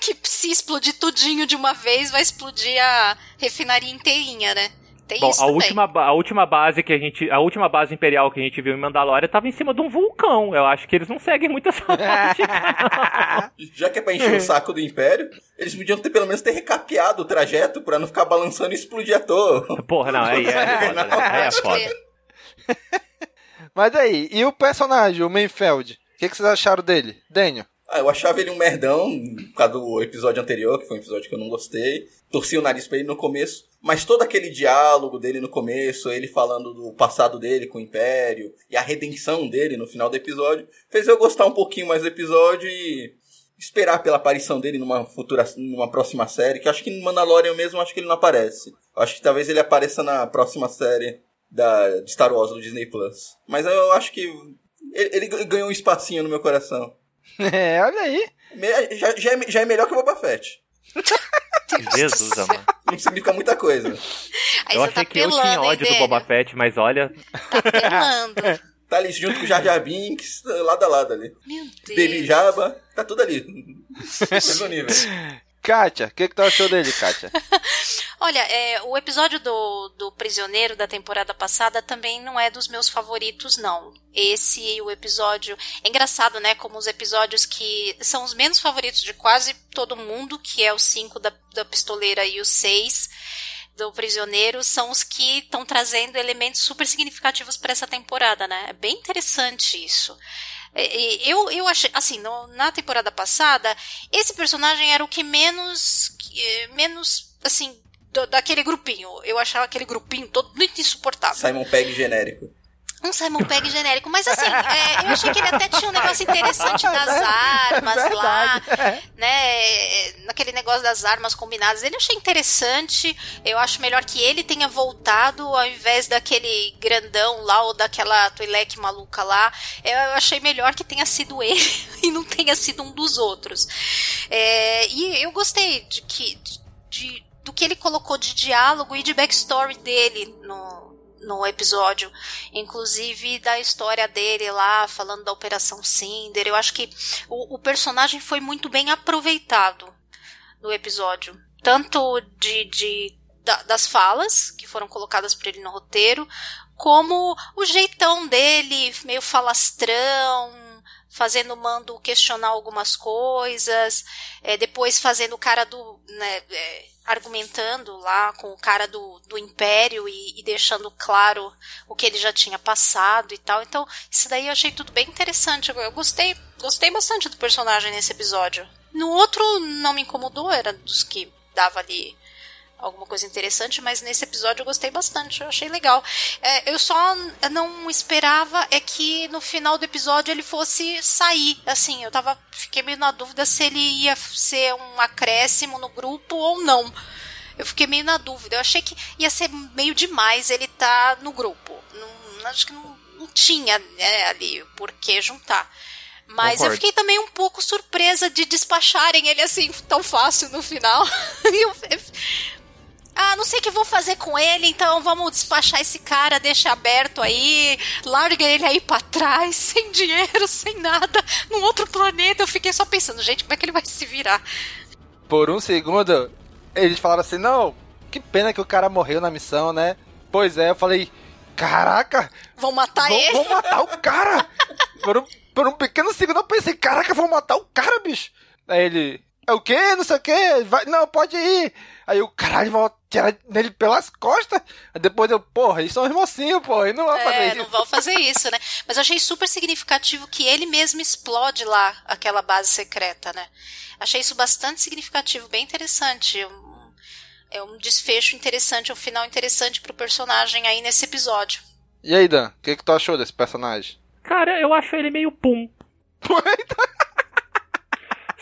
C: que se explodir tudinho de uma vez vai explodir a refinaria inteirinha, né? Tem
D: Bom,
C: isso
D: a
C: também.
D: última, a última base que a gente. A última base imperial que a gente viu em Mandalorian estava em cima de um vulcão. Eu acho que eles não seguem muito essa [LAUGHS] lógica.
B: Já que é pra encher o [LAUGHS] saco do Império, eles podiam ter pelo menos ter recapeado o trajeto pra não ficar balançando e explodir à toa.
D: Porra, não, aí é, [LAUGHS] foda, né? Aí é foda.
A: Mas aí, e o personagem, o Mainfeld? O que, que vocês acharam dele? Daniel?
B: Ah, eu achava ele um merdão por causa do episódio anterior, que foi um episódio que eu não gostei. Torci o nariz pra ele no começo. Mas todo aquele diálogo dele no começo, ele falando do passado dele com o Império e a redenção dele no final do episódio, fez eu gostar um pouquinho mais do episódio e esperar pela aparição dele numa futura, numa próxima série, que acho que no Mandalorian mesmo acho que ele não aparece. Acho que talvez ele apareça na próxima série da de Star Wars do Disney Plus. Mas eu acho que ele, ele ganhou um espacinho no meu coração. [LAUGHS]
A: É, olha aí.
B: Já, já, é, já é melhor que o Boba Fett. [LAUGHS]
D: Jesus, amor.
B: Não significa muita coisa.
C: Aí
D: eu
C: você
D: achei
C: tá
D: que eu tinha
C: hein,
D: ódio do? Boba Fett, mas olha.
C: Pelando. [LAUGHS]
B: Tá ali junto com o Jar Jar Binks, lado a lado ali.
C: Meu Deus.
B: Baby Jabba, tá tudo ali. Mesmo nível.
A: Kátia, o que, que tu achou dele, Kátia? [LAUGHS]
C: Olha, é, o episódio do, do Prisioneiro da temporada passada também não é dos meus favoritos, não. Esse, o episódio. É engraçado, né? Como os episódios que são os menos favoritos de quase todo mundo, que é o 5 da, da pistoleira e o 6 do prisioneiro, são os que estão trazendo elementos super significativos para essa temporada, né? É bem interessante isso. Eu, eu achei, assim, no- na temporada passada, esse personagem era o que menos, eh, menos, assim, do- daquele grupinho. Eu achava aquele grupinho todo muito insuportável.
B: Simon Pegg genérico.
C: Um Simon Pegg genérico. Mas assim, é, eu achei que ele até tinha um negócio interessante das [LAUGHS] armas lá, né? Naquele negócio das armas combinadas. Ele achei interessante. Eu acho melhor que ele tenha voltado ao invés daquele grandão lá ou daquela Twi'lek maluca lá. Eu achei melhor que tenha sido ele [LAUGHS] e não tenha sido um dos outros. É, e eu gostei de que. de- do que ele colocou de diálogo e de backstory dele no, no episódio, inclusive da história dele lá, falando da Operação Cinder. Eu acho que o, o personagem foi muito bem aproveitado no episódio, tanto de, de da- das falas que foram colocadas por ele no roteiro, como o jeitão dele, meio falastrão, fazendo mando questionar algumas coisas, é, depois fazendo o cara do. Né, é, argumentando lá com o cara do, do Império e, e deixando claro o que ele já tinha passado e tal. Então, isso daí eu achei tudo bem interessante. Eu, gostei, gostei bastante do personagem nesse episódio. No outro não me incomodou, era dos que dava ali alguma coisa interessante, mas nesse episódio eu gostei bastante, eu achei legal. É, eu só não esperava é que no final do episódio ele fosse sair, assim, eu tava, fiquei meio na dúvida se ele ia ser um acréscimo no grupo ou não. Eu fiquei meio na dúvida, eu achei que ia ser meio demais ele tá no grupo. Não, acho que não, não tinha né, ali por que juntar. Mas eu
D: Concordo.
C: fiquei também um pouco surpresa de despacharem ele assim tão fácil no final. [LAUGHS] Eu- ah, não sei o que vou fazer com ele, então vamos despachar esse cara, deixa aberto aí, larga ele aí pra trás, [LAUGHS] sem dinheiro, sem nada, num outro planeta. Eu fiquei só pensando, gente, como é que ele vai se virar?
A: Por um segundo, eles falaram assim: não, que pena que o cara morreu na missão, né? Pois é, eu falei: caraca,
C: Vão matar
A: vão,
C: ele?
A: vão matar o cara! [LAUGHS] por, um, por um pequeno segundo eu pensei: caraca, vão matar o cara, bicho! Aí ele: é o quê? Não sei o quê? Vai, não, pode ir! Aí o caralho, vão tirar nele pelas costas. Aí depois eu, porra, eles são os mocinhos, porra, e não fazer
C: É,
A: isso.
C: não vão fazer isso, né? Mas eu achei super significativo que ele mesmo explode lá aquela base secreta, né? Achei isso bastante significativo, bem interessante. Um- é um desfecho interessante, um final interessante pro personagem aí nesse episódio.
A: E aí, Dan, o que, que tu achou desse personagem?
D: Cara, eu acho ele meio pum. [LAUGHS]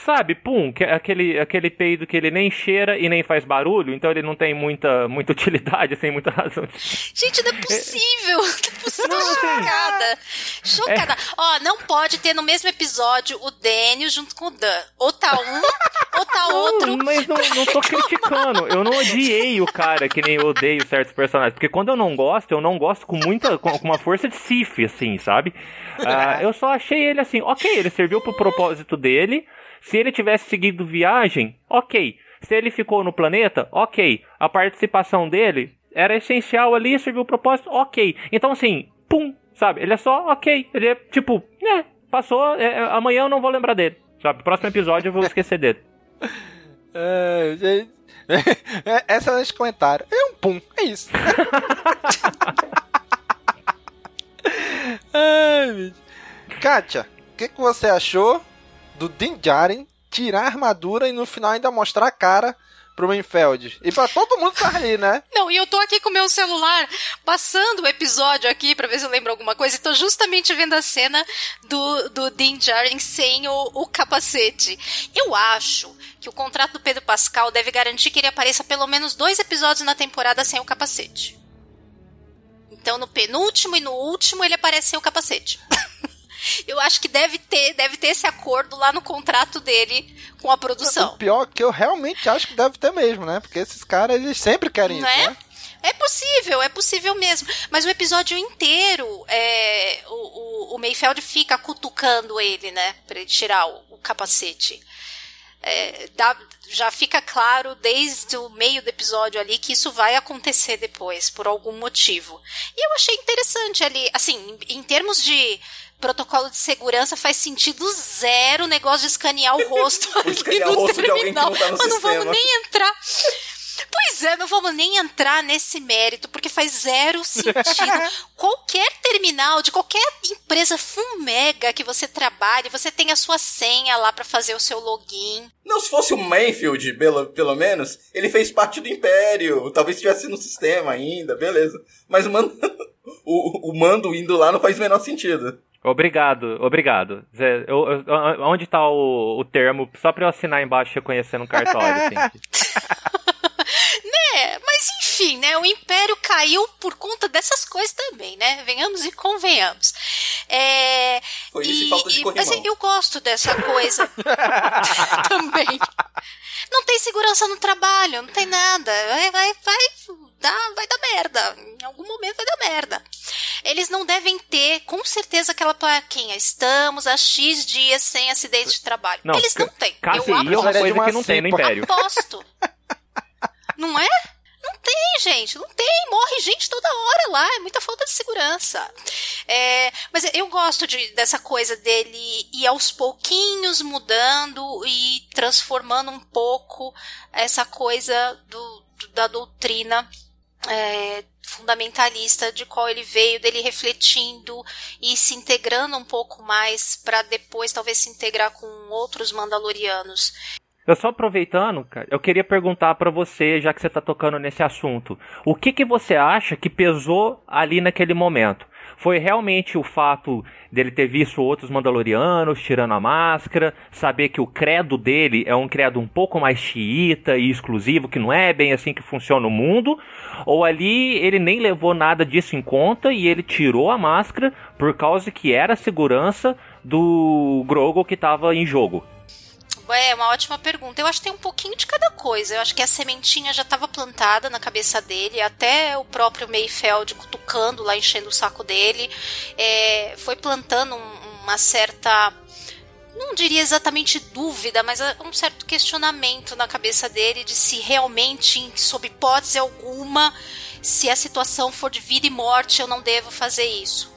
D: Sabe, pum, que, aquele, aquele peido que ele nem cheira e nem faz barulho, então ele não tem muita, muita [LAUGHS] utilidade, sem muita razão.
C: Gente, não é possível! [LAUGHS] Não é possível, chocada. Chocada. É. Ó, não pode ter no mesmo episódio o Daniel junto com o Dan. Ou tá um, ou tá outro.
D: Não, mas não, não tô [LAUGHS] criticando. Eu não odiei o cara que nem eu odeio certos personagens. Porque quando eu não gosto, eu não gosto com muita. com, uma força de Sif, assim, sabe? Uh, eu só achei ele assim, ok, ele serviu pro propósito dele. Se ele tivesse seguido viagem, ok. Se ele ficou no planeta, ok. A participação dele era essencial ali, serviu o propósito, ok. Então, assim, pum, sabe? Ele é só ok. Ele é tipo, é, passou, é, é amanhã eu não vou lembrar dele, sabe? Próximo episódio eu vou esquecer dele. [LAUGHS]
A: É, gente. [LAUGHS] É, excelente comentário. É um pum, é isso. [LAUGHS] Ai, Kátia, o que, que você achou do Din Djarin tirar a armadura e no final ainda mostrar a cara pro Mainfeld. E pra todo mundo tá ali, né? [LAUGHS]
C: Não, e eu tô aqui com meu celular passando o episódio aqui pra ver se eu lembro alguma coisa e tô justamente vendo a cena do, do Din Djarin sem o, o capacete. Eu acho que o contrato do Pedro Pascal deve garantir que ele apareça pelo menos dois episódios na temporada sem o capacete. Então no penúltimo e no último ele aparece sem o capacete. [LAUGHS] eu acho que deve ter, deve ter esse acordo lá no contrato dele com a produção.
A: O pior que eu realmente acho que deve ter mesmo, né? Porque esses caras, eles sempre querem Não isso, é? né?
C: É possível, é possível mesmo. Mas o episódio inteiro, é, o, o, o Mayfeld fica cutucando ele, né? Pra ele tirar o, o capacete. É, dá, já fica claro desde o meio do episódio ali que isso vai acontecer depois, por algum motivo. E eu achei interessante ali, assim, em, em termos de protocolo de segurança faz sentido zero o negócio de escanear o rosto [LAUGHS] ali no rosto terminal. De alguém que não tá no Mas não vamos nem entrar. Pois é, não vamos nem entrar nesse mérito, porque faz zero [LAUGHS] sentido. qualquer terminal de qualquer empresa Fumega que você trabalhe, você tem a sua senha lá para fazer o seu login.
B: Não, se fosse o Manfield, pelo, pelo menos, ele fez parte do Império. Talvez estivesse no sistema ainda, beleza. Mas o mando, [LAUGHS] o, o mando indo lá não faz o menor sentido.
D: Obrigado, obrigado. Zé, eu, eu, onde tá o, o termo? Só pra eu assinar embaixo reconhecendo um cartório, [LAUGHS] assim.
C: né? Mas enfim, né? O Império caiu por conta dessas coisas também, né? Venhamos e convenhamos. É,
B: Foi isso e, falta de
C: Mas eu gosto dessa coisa [LAUGHS] também. Não tem segurança no trabalho, não tem nada. Vai, vai, vai, dar, vai dar merda. Em algum momento vai dar merda. Eles não devem ter, com certeza, aquela plaquinha. Estamos a X dias sem acidente de trabalho. Não, Eles não têm.
D: eu é uma coisa que não tem no Império.
C: Aposto. não é? Não tem, gente, não tem. Morre gente toda hora lá, é muita falta de segurança. É, mas eu gosto de, dessa coisa dele ir aos pouquinhos mudando e transformando um pouco essa coisa do, do da doutrina é, fundamentalista de qual ele veio, dele refletindo e se integrando um pouco mais para depois talvez se integrar com outros Mandalorianos.
D: Eu só aproveitando, cara, eu queria perguntar para você, já que você tá tocando nesse assunto, o que que você acha que pesou ali naquele momento? Foi realmente o fato dele ter visto outros Mandalorianos tirando a máscara, saber que o credo dele é um credo um pouco mais xiita e exclusivo, que não é bem assim que funciona o mundo, ou ali ele nem levou nada disso em conta e ele tirou a máscara por causa que era a segurança do Grogu que estava em jogo.
C: É uma ótima pergunta. Eu acho que tem um pouquinho de cada coisa. Eu acho que a sementinha já estava plantada na cabeça dele, até o próprio Mayfeld cutucando lá, enchendo o saco dele, é, foi plantando um, uma certa não diria exatamente dúvida, mas um certo questionamento na cabeça dele de se realmente, sob hipótese alguma, se a situação for de vida e morte, eu não devo fazer isso.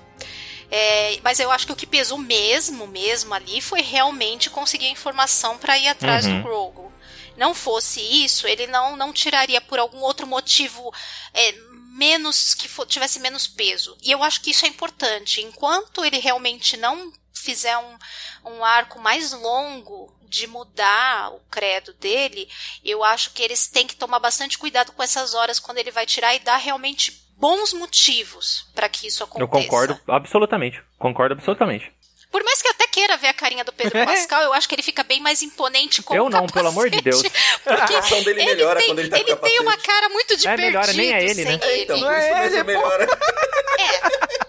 C: É, mas eu acho que o que pesou mesmo, mesmo ali, foi realmente conseguir a informação para ir atrás uhum. do Grogu. Não fosse isso, ele não, não tiraria por algum outro motivo é, menos que for, tivesse menos peso. E eu acho que isso é importante. Enquanto ele realmente não fizer um, um arco mais longo de mudar o credo dele, eu acho que eles têm que tomar bastante cuidado com essas horas quando ele vai tirar e dar realmente bons motivos para que isso aconteça.
D: Eu concordo absolutamente. Concordo absolutamente.
C: Por mais que eu até queira ver a carinha do Pedro [LAUGHS] Pascal, eu acho que ele fica bem mais imponente com
D: Eu não,
C: capacete,
D: pelo amor de Deus. [LAUGHS]
C: Porque
B: A ação dele
C: ele
B: melhora
C: tem,
B: quando ele tá com
C: ele tem uma cara muito de
D: É,
C: perdido
D: melhora, nem é ele,
C: sem
D: né?
C: ele.
B: Então,
A: Não é
B: mesmo
A: ele,
B: melhora. [LAUGHS]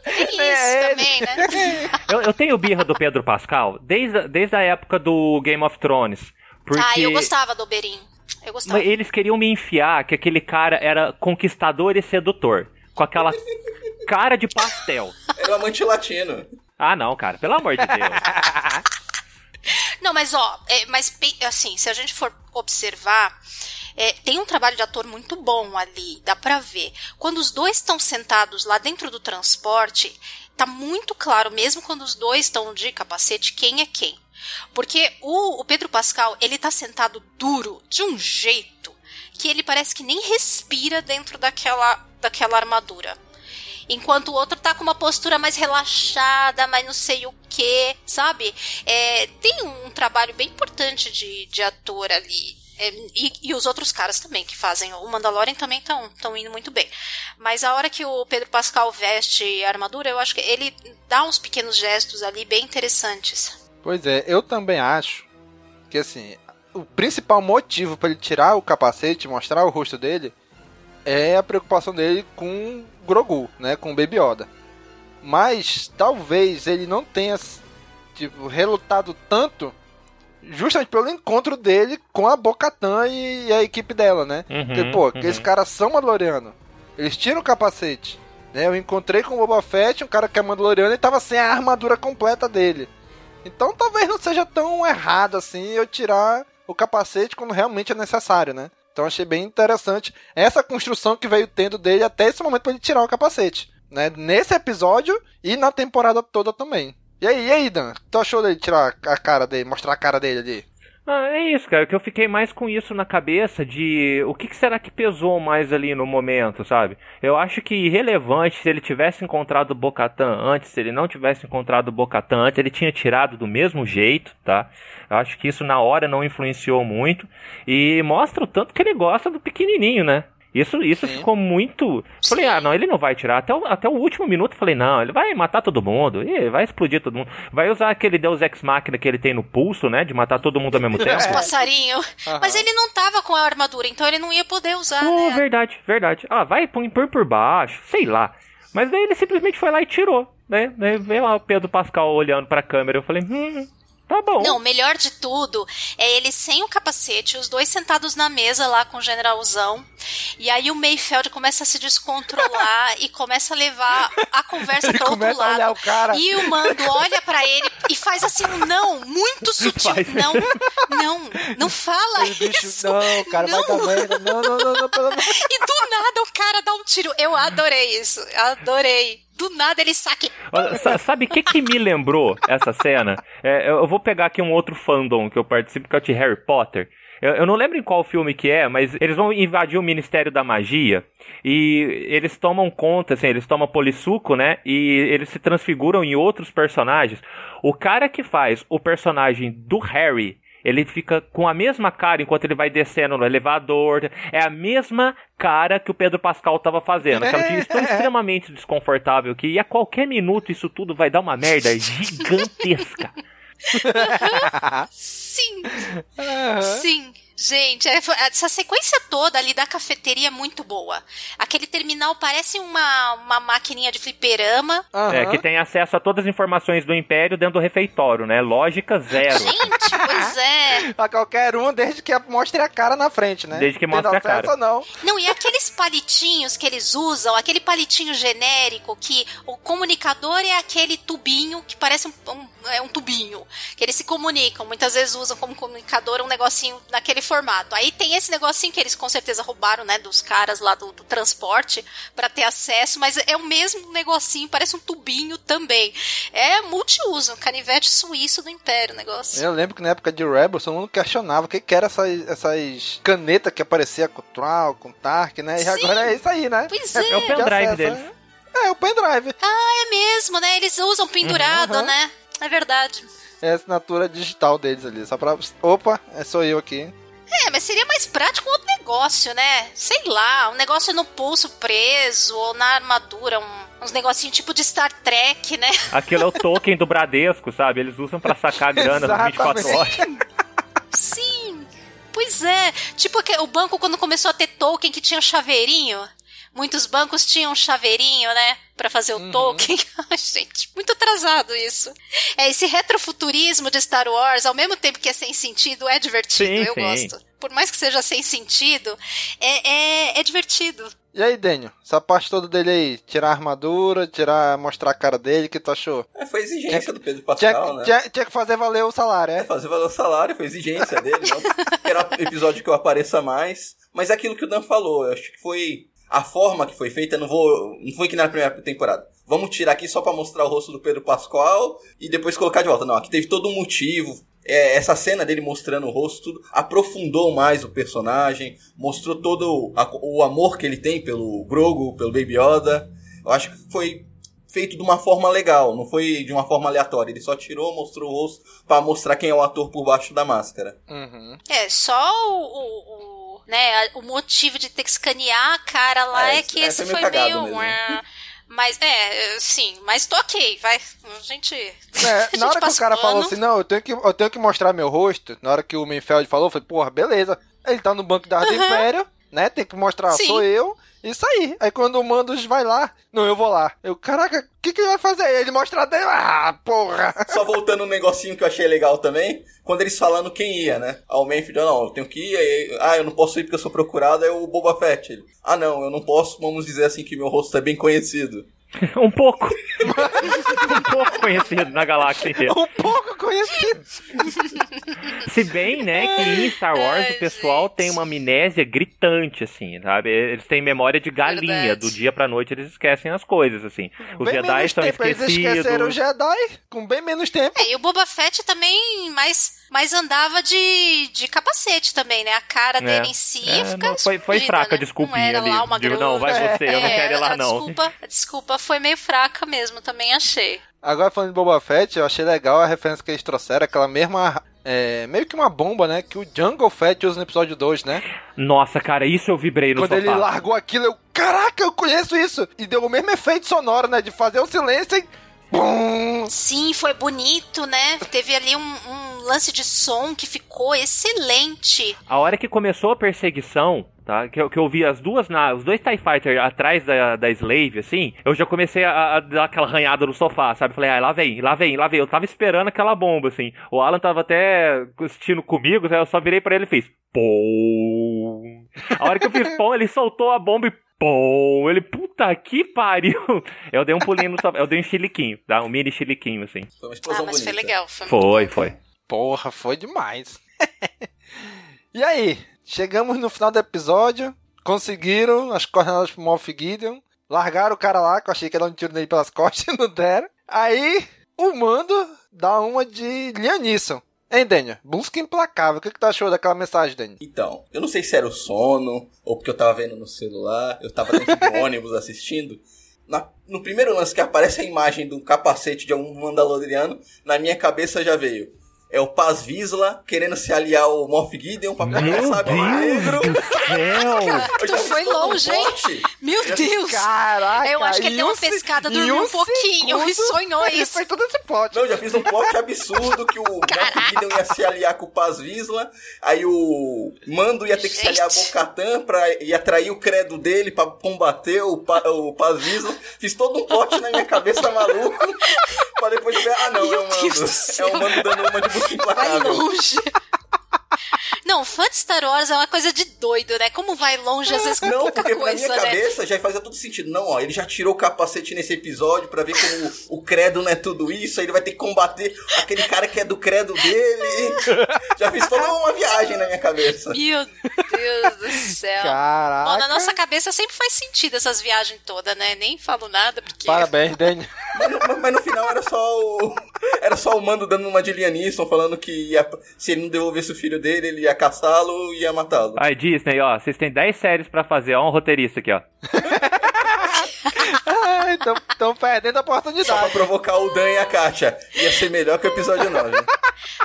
C: Tem isso
A: É ele.
C: também, né?
D: Eu, eu tenho birra do Pedro Pascal desde, a- desde a época do Game of Thrones. Porque
C: Ah, eu gostava do Oberyn. Eu gostava.
D: Mas eles queriam me enfiar que aquele cara era conquistador e sedutor. Com aquela cara de pastel.
B: Era um amante latino.
D: Ah, não, cara, pelo amor de Deus. [LAUGHS]
C: Não, mas ó, é, mas assim, se a gente for observar, é, tem um trabalho de ator muito bom ali, dá pra ver. Quando os dois estão sentados lá dentro do transporte, tá muito claro, mesmo quando os dois estão de capacete, quem é quem. Porque o, o Pedro Pascal, ele tá sentado duro, de um jeito, que ele parece que nem respira dentro daquela, daquela armadura. Enquanto o outro tá com uma postura mais relaxada, mais não sei o que, sabe? É, tem um trabalho bem importante de, de ator ali. É, e, e os outros caras também que fazem. O Mandalorian também estão indo muito bem. Mas a hora que o Pedro Pascal veste a armadura, eu acho que ele dá uns pequenos gestos ali bem interessantes.
A: Pois é, eu também acho que assim, o principal motivo para ele tirar o capacete mostrar o rosto dele é a preocupação dele com Grogu, né, com Baby Yoda. Mas talvez ele não tenha tipo relutado tanto justamente pelo encontro dele com a Bocatan e, a equipe dela, né?
D: Uhum,
A: Porque, pô,
D: uhum.
A: aqueles caras são Mandaloriano. Eles tiram o capacete. Né? Eu encontrei com o Boba Fett, um cara que é Mandaloriano, e tava sem a armadura completa dele. Então talvez não seja tão errado assim eu tirar o capacete quando realmente é necessário, né? Então achei bem interessante essa construção que veio tendo dele até esse momento para ele tirar o capacete, né? Nesse episódio e na temporada toda também. E aí, e aí, Dan? Tu achou dele tirar a cara dele, mostrar a cara dele ali?
D: Ah, é isso, cara, que eu fiquei mais com isso na cabeça de o que, que será que pesou mais ali no momento, sabe? Eu acho que irrelevante se ele tivesse encontrado o Bocatan antes, se ele não tivesse encontrado o Bocatan antes, ele tinha tirado do mesmo jeito, tá? Eu acho que isso na hora não influenciou muito e mostra o tanto que ele gosta do pequenininho, né? Isso, isso ficou muito. Falei, ah, não, ele não vai tirar. Até o, até o último minuto, falei, não, ele vai matar todo mundo. Ih, vai explodir todo mundo. Vai usar aquele Deus Ex Machina que ele tem no pulso, né? De matar todo mundo ao mesmo [LAUGHS] tempo.
C: Os passarinho. Mas ele não tava com a armadura, então ele não ia poder usar,
D: Oh,
C: né?
D: verdade, verdade. Ah, vai põe por por baixo, sei lá. Mas daí ele simplesmente foi lá e tirou, né? Daí veio lá o Pedro Pascal olhando pra câmera. Eu falei, hum, tá bom.
C: Não, o melhor de tudo é ele sem o capacete, os dois sentados na mesa lá com o generalzão. E aí o Mayfeld começa a se descontrolar [LAUGHS] e começa a levar a conversa para outro lado.
A: o.
C: E o Mando olha pra ele e faz assim um não, muito [LAUGHS] sutil.
A: Faz.
C: Não, não, não fala
A: bicho,
C: isso.
A: não, cara, vai dar merda. Não, não, não, não, amor
C: E do nada o cara dá um tiro. Eu adorei isso. Adorei. Do nada ele saque.
D: Sabe o que, que me lembrou essa cena? É, eu vou pegar aqui um outro fandom que eu participo, que é o de Harry Potter. Eu, eu não lembro em qual filme que é, mas eles vão invadir o Ministério da Magia e eles tomam conta, assim, eles tomam polissuco, né? E eles se transfiguram em outros personagens. O cara que faz o personagem do Harry, ele fica com a mesma cara enquanto ele vai descendo no elevador. É a mesma cara que o Pedro Pascal tava fazendo. Aquela de estou [LAUGHS] extremamente desconfortável aqui. E a qualquer minuto isso tudo vai dar uma merda gigantesca. [LAUGHS]
C: Sim. Sim. Gente, é- essa sequência toda ali da cafeteria é muito boa. Aquele terminal parece uma, uma maquininha de fliperama.
D: É, que tem acesso a todas as informações do Império dentro do refeitório, né? Lógica zero.
C: Gente, pois [LAUGHS] é.
A: A qualquer um, desde que mostre a cara na frente, né?
D: Desde que
A: Tendo
D: mostre a
A: acesso
D: cara.
A: ou não.
C: Não, e aqueles palitinhos que eles usam, aquele palitinho genérico que o comunicador é aquele tubinho que parece um, um- é um tubinho, que eles se comunicam. Muitas vezes usam como comunicador um negocinho naquele formato. Aí tem esse negocinho que eles com certeza roubaram, né, dos caras lá do, do transporte pra ter acesso, mas é o mesmo negocinho, parece um tubinho também. É multiuso, um canivete suíço do Império o negócio.
A: Eu lembro que na época de Rebels, todo mundo questionava o que, que era essas, essas canetas que aparecia com o Troll, com o Tark, né? E
C: Sim.
A: agora é isso aí, né?
C: Pois é.
D: É o pendrive
A: acesso,
D: deles.
A: né? É, o pendrive.
C: Ah, é mesmo, né? Eles usam pendurado,
A: Uhum.
C: né? É verdade.
A: É a assinatura digital deles ali. Só pra. Opa, é sou eu aqui.
C: É, mas seria mais prático um outro negócio, né? Sei lá, um negócio no pulso preso ou na armadura, um, uns negocinhos tipo de Star Trek, né?
D: Aquilo é o token do Bradesco, sabe? Eles usam para sacar grana nas 24 horas.
C: Sim. Pois é. Tipo o banco quando começou a ter token que tinha chaveirinho. Muitos bancos tinham um chaveirinho, né? Pra fazer o uhum. token. [LAUGHS] Gente, muito atrasado isso. É, esse retrofuturismo de Star Wars, ao mesmo tempo que é sem sentido, é divertido. Sim, eu sim. gosto. Por mais que seja sem sentido, é, é, é divertido.
A: E aí, Daniel? Essa parte toda dele aí, tirar a armadura, tirar, mostrar a cara dele, o que tu achou?
B: É, foi exigência tinha, do Pedro Pascal,
A: tinha,
B: né?
A: Tinha, tinha, que fazer valer o salário, é?
B: é? fazer valer o salário, foi exigência dele, não [LAUGHS] era o episódio que eu apareça mais. Mas é aquilo que o Dan falou, eu acho que foi a forma que foi feita, não vou. Não foi que na primeira temporada. Vamos tirar aqui só para mostrar o rosto do Pedro Pascoal e depois colocar de volta. Não, aqui teve todo um motivo. É, essa cena dele mostrando o rosto, tudo, aprofundou mais o personagem, mostrou todo a, o amor que ele tem pelo Grogu, pelo Baby Yoda. Eu acho que foi feito de uma forma legal, não foi de uma forma aleatória. Ele só tirou, mostrou o rosto para mostrar quem é o ator por baixo da máscara.
C: Uhum. É, só o, o né? O motivo de ter que escanear a cara lá é, é que esse foi meio. mas é, sim, mas tô ok, vai. [LAUGHS] A gente. É,
A: a gente na hora que o cara falou assim, não, eu tenho, que, eu tenho que mostrar meu rosto, na hora que o Menfeld falou, eu falei, porra, beleza. Ele tá no banco da uhum. do Império, né? Tem que mostrar, sim. sou eu. Isso aí. Aí quando o Mandos vai lá, não, eu vou lá. Eu, caraca, o que, que ele vai fazer? Ele mostra dele. Ah, porra! [LAUGHS]
B: Só voltando um negocinho que eu achei legal também, quando eles falando quem ia, né? Ao Manfield, não, eu tenho que ir, aí, ah, eu não posso ir porque eu sou procurado, é o Boba Fett. Ele, ah, não, eu não posso, vamos dizer assim, que meu rosto é bem conhecido. [LAUGHS]
D: um pouco. um pouco conhecido na galáxia inteira.
A: Um pouco conhecido. [LAUGHS]
D: Se bem, né, que em Star Wars o pessoal tem uma amnésia gritante, assim, sabe? Eles têm memória de galinha. Verdade. Do dia pra noite eles esquecem as coisas, assim. Os bem Jedi estão tempo. esquecidos. Eles esqueceram
A: o Jedi com bem menos tempo.
C: É, e o Boba Fett também mais mas andava de, de capacete também, né? A cara é. dele em si é, fica
D: não, foi, foi fraca a desculpinha ali. Lá uma Digo, não, vai você, eu não quero ir lá, não.
C: Desculpa, desculpa foi meio fraca mesmo, também achei.
A: Agora falando de Boba Fett, eu achei legal a referência que eles trouxeram, aquela mesma é, meio que uma bomba, né? Que o Jungle Fett usa no episódio 2, né?
D: Nossa, cara, isso eu vibrei no
A: Quando
D: sofá.
A: ele largou aquilo, eu. Caraca, eu conheço isso! E deu o mesmo efeito sonoro, né? De fazer o silêncio e.
C: Sim, foi bonito, né? Teve ali um, um lance de som que ficou excelente.
D: A hora que começou a perseguição, tá? Que eu, que eu vi as duas, na, os dois TIE Fighter atrás da, da Slave, assim, eu já comecei a, a dar aquela arranhada no sofá, sabe? Falei, ah, lá vem, lá vem, lá vem. Eu tava esperando aquela bomba, assim. O Alan tava até assistindo comigo, eu só virei para ele e fiz, pô. A hora que eu fiz [LAUGHS] pô, ele soltou a bomba e pô, ele, puta que pariu. [LAUGHS] Eu dei um pulinho no sofá, eu dei um chiliquinho, tá? Um mini chiliquinho, assim.
C: Foi uma explosão ah, mas bonita. foi legal. Foi,
D: foi, foi.
A: Porra, foi demais. [LAUGHS] e aí? Chegamos no final do episódio, conseguiram as coordenadas pro Moff Gideon, largaram o cara lá, que eu achei que era um tiro nele pelas [LAUGHS] costas, não deram. Aí, o mando dá uma de Liam Neeson. Hein, Daniel? Busca implacável. O que, que tu achou daquela mensagem, Daniel?
B: Então, eu não sei se era o sono, ou porque eu tava vendo no celular, eu tava dentro do [LAUGHS] ônibus assistindo. Na, no primeiro lance que aparece a imagem do capacete de um Mandaloriano, na minha cabeça já veio é o Paz Visla querendo se aliar ao Moff Gideon pra pegar sabe negro.
C: tu foi longe, hein? Meu Deus!
A: Caraca!
C: Eu acho que ele deu uma pescada, dormiu um pouquinho [LAUGHS] e sonhou isso.
A: Foi todo esse pote.
B: Não, já fiz um pote absurdo que o. [LAUGHS] Moff Gideon ia se aliar com o Paz Visla, aí o Mando ia ter que Gente. se aliar a Bocatan pra ir atrair o credo dele pra combater o, pa, o Paz Visla. Fiz todo um pote na minha cabeça maluco [LAUGHS] pra depois ver, ah não, Meu é o Mando. É o Mando dando uma de
C: Vai longe. Não, fã de Star Wars é uma coisa de doido, né? Como vai longe, às vezes, com não, pouca
B: porque
C: coisa,
B: na minha
C: né?
B: cabeça já fazia todo sentido. Não, ó, ele já tirou o capacete nesse episódio para ver como o credo não é tudo isso, aí ele vai ter que combater aquele cara que é do credo dele. já fiz toda uma viagem na minha cabeça.
C: Meu Deus do céu.
A: Caraca. Bom,
C: na nossa cabeça sempre faz sentido essas viagens todas, né? Nem falo nada, porque...
A: Parabéns, Dani.
B: Mas, mas, no final era só o... Era só o Mando dando uma de Lianisson, falando que ia, se ele não devolvesse o filho dele, ele ia caçá-lo e ia matá-lo.
D: Aí, Disney, ó, vocês têm 10 séries pra fazer, ó, um roteirista aqui, ó.
A: Estão perdendo a oportunidade. Só
B: pra provocar o Dan e a Kátia. Ia ser melhor que o episódio 9.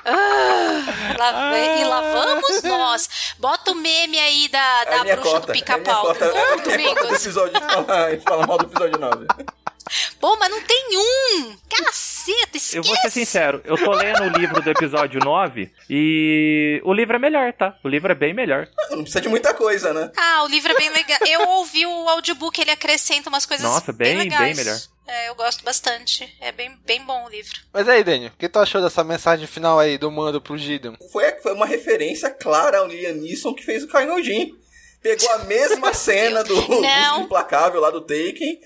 C: ah, lá, ah. E lá vamos nós. Bota o meme aí da, da bruxa cota, do pica-pau. É,
B: é, é, falar, de falar mal do episódio 9.
C: Pô, mas não tem um! Caceta, esquece!
D: Eu vou ser sincero, eu tô lendo o livro do episódio [LAUGHS] 9 e o livro é melhor, tá? O livro é bem melhor.
B: Não precisa de muita coisa, né?
C: Ah, o livro é bem legal. Eu ouvi o audiobook, ele acrescenta umas coisas
D: Nossa, bem,
C: bem,
D: bem melhor.
C: É, eu gosto bastante. É bem, bem bom o livro.
A: Mas aí, Daniel, o que tu achou dessa mensagem final aí do mando pro Gideon?
B: Foi, foi uma referência clara ao Liam Neeson que fez o Kainojin. Pegou a mesma [LAUGHS] cena do Busca [LAUGHS] Implacável lá do Taken,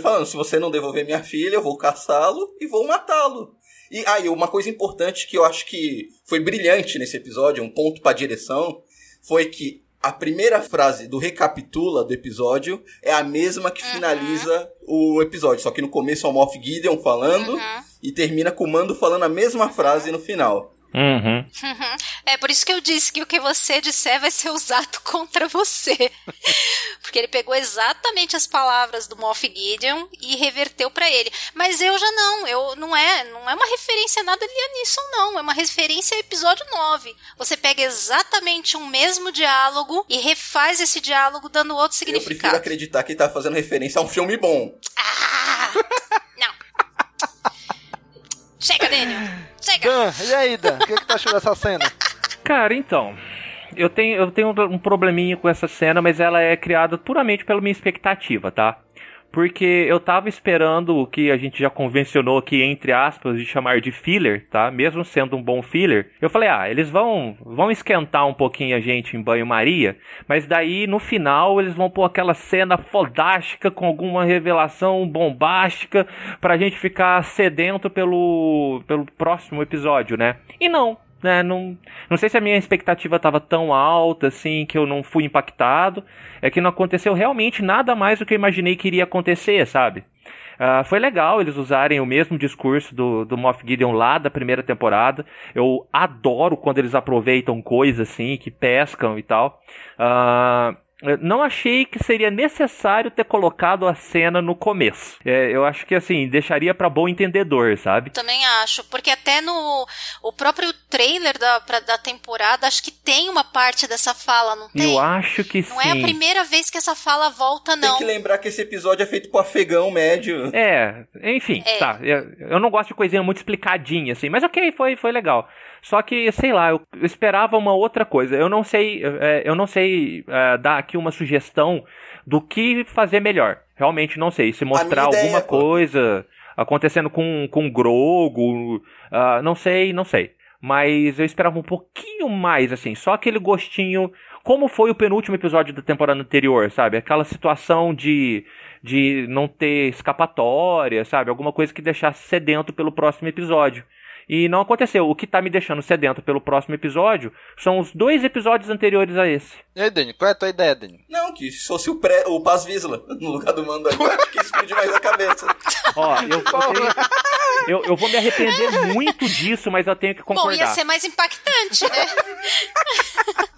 B: falando, se você não devolver minha filha, eu vou caçá-lo e vou matá-lo. E aí, ah, uma coisa importante que eu acho que foi brilhante nesse episódio, um ponto para direção, foi que a primeira frase do recapitula do episódio é a mesma que uhum. finaliza o episódio, só que no começo é o Moff Gideon falando uhum. e termina com o Mando falando a mesma frase no final.
D: Uhum.
C: É por isso que eu disse que o que você disser vai ser usado [LAUGHS] contra você. [LAUGHS] Porque ele pegou exatamente as palavras do Moff Gideon e reverteu para ele. Mas eu já não, eu não é, não é uma referência a nada Lianisson não, é uma referência ao episódio 9. Você pega exatamente um mesmo diálogo e refaz esse diálogo dando outro significado.
B: Eu prefiro acreditar que ele tá fazendo referência a um filme bom.
C: Ah! Não. [LAUGHS] Chega, Daniel. Chega.
A: Dan, e aí, Dan? O que, que tu achou dessa cena?
D: Cara, então. Eu tenho, eu tenho um probleminha com essa cena, mas ela é criada puramente pela minha expectativa, tá? Porque eu tava esperando o que a gente já convencionou aqui, entre aspas, de chamar de filler, tá? Mesmo sendo um bom filler. Eu falei, ah, eles vão, vão esquentar um pouquinho a gente em banho-maria, mas daí no final eles vão pôr aquela cena fodástica com alguma revelação bombástica pra gente ficar sedento pelo, pelo próximo episódio, né? E não, né, não, não sei se a minha expectativa estava tão alta assim que eu não fui impactado. É que não aconteceu realmente nada mais do que eu imaginei que iria acontecer, sabe? Uh, foi legal eles usarem o mesmo discurso do, do Moff Gideon lá da primeira temporada. Eu adoro quando eles aproveitam coisas assim, que pescam e tal. Uh, não achei que seria necessário ter colocado a cena no começo. É, eu acho que assim, deixaria para bom entendedor, sabe?
C: Também acho, porque até no o próprio trailer da, pra, da temporada, acho que tem uma parte dessa fala, não tem?
D: Eu acho que
C: não
D: sim.
C: Não é a primeira vez que essa fala volta, não.
B: Tem que lembrar que esse episódio é feito pro afegão médio.
D: É, enfim, é. tá. Eu, eu não gosto de coisinha muito explicadinha, assim, mas ok, foi, foi legal. Só que, sei lá, eu esperava uma outra coisa. Eu não sei, é, eu não sei é, dar aqui uma sugestão do que fazer melhor. Realmente não sei. Se mostrar alguma coisa acontecendo com, com Grogo, uh, não sei, não sei. Mas eu esperava um pouquinho mais, assim, só aquele gostinho. Como foi o penúltimo episódio da temporada anterior, sabe? Aquela situação de, de não ter escapatória, sabe? Alguma coisa que deixasse sedento pelo próximo episódio. E não aconteceu. O que tá me deixando sedento pelo próximo episódio são os dois episódios anteriores a esse.
A: E aí, Dani, qual é a tua ideia, Dani?
B: Não, que se fosse o, pré, o Paz Visla [LAUGHS] no lugar do mando que explode mais a cabeça.
D: Ó, eu, [LAUGHS] eu, tenho, eu, eu, vou me arrepender muito disso, mas eu tenho que concordar.
C: Bom, ia ser mais impactante, né?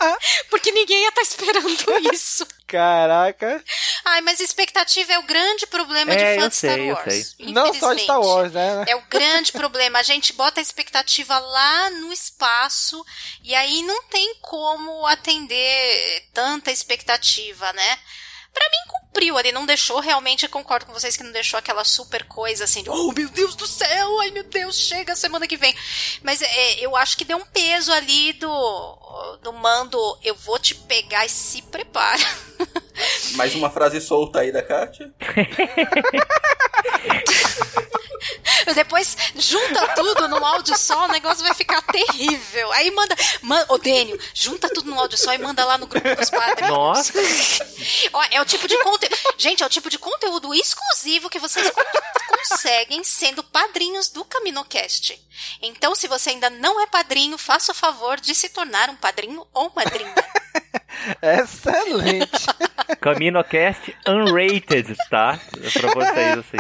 C: [LAUGHS] Porque ninguém ia estar tá esperando isso.
A: Caraca.
C: Ai, mas expectativa é o grande problema é, de fã de Star Wars.
A: Não só Star Wars, né?
C: É o grande problema. A gente bota a expectativa lá no espaço e aí não tem como atender tanta expectativa, né? Para mim cumpriu ali, não deixou realmente, eu concordo com vocês que não deixou aquela super coisa assim de, oh meu Deus do céu, ai meu Deus, chega semana que vem. Mas é, eu acho que deu um peso ali do, do mando, eu vou te pegar e se prepara. [LAUGHS]
B: Mais uma frase solta aí da Kátia. [LAUGHS]
C: Depois junta tudo num áudio só, o negócio vai ficar terrível. Aí manda, manda ô Dênio, junta tudo no áudio só e manda lá no grupo dos padres.
D: Nossa. [LAUGHS]
C: Ó, é o tipo de conteúdo. Gente, é o tipo de conteúdo exclusivo que vocês conseguem sendo padrinhos do CaminoCast. Então, se você ainda não é padrinho, faça o favor de se tornar um padrinho ou madrinha. [LAUGHS]
A: Excelente. [LAUGHS]
D: CaminoCast Unrated, tá? É pra vocês, assim.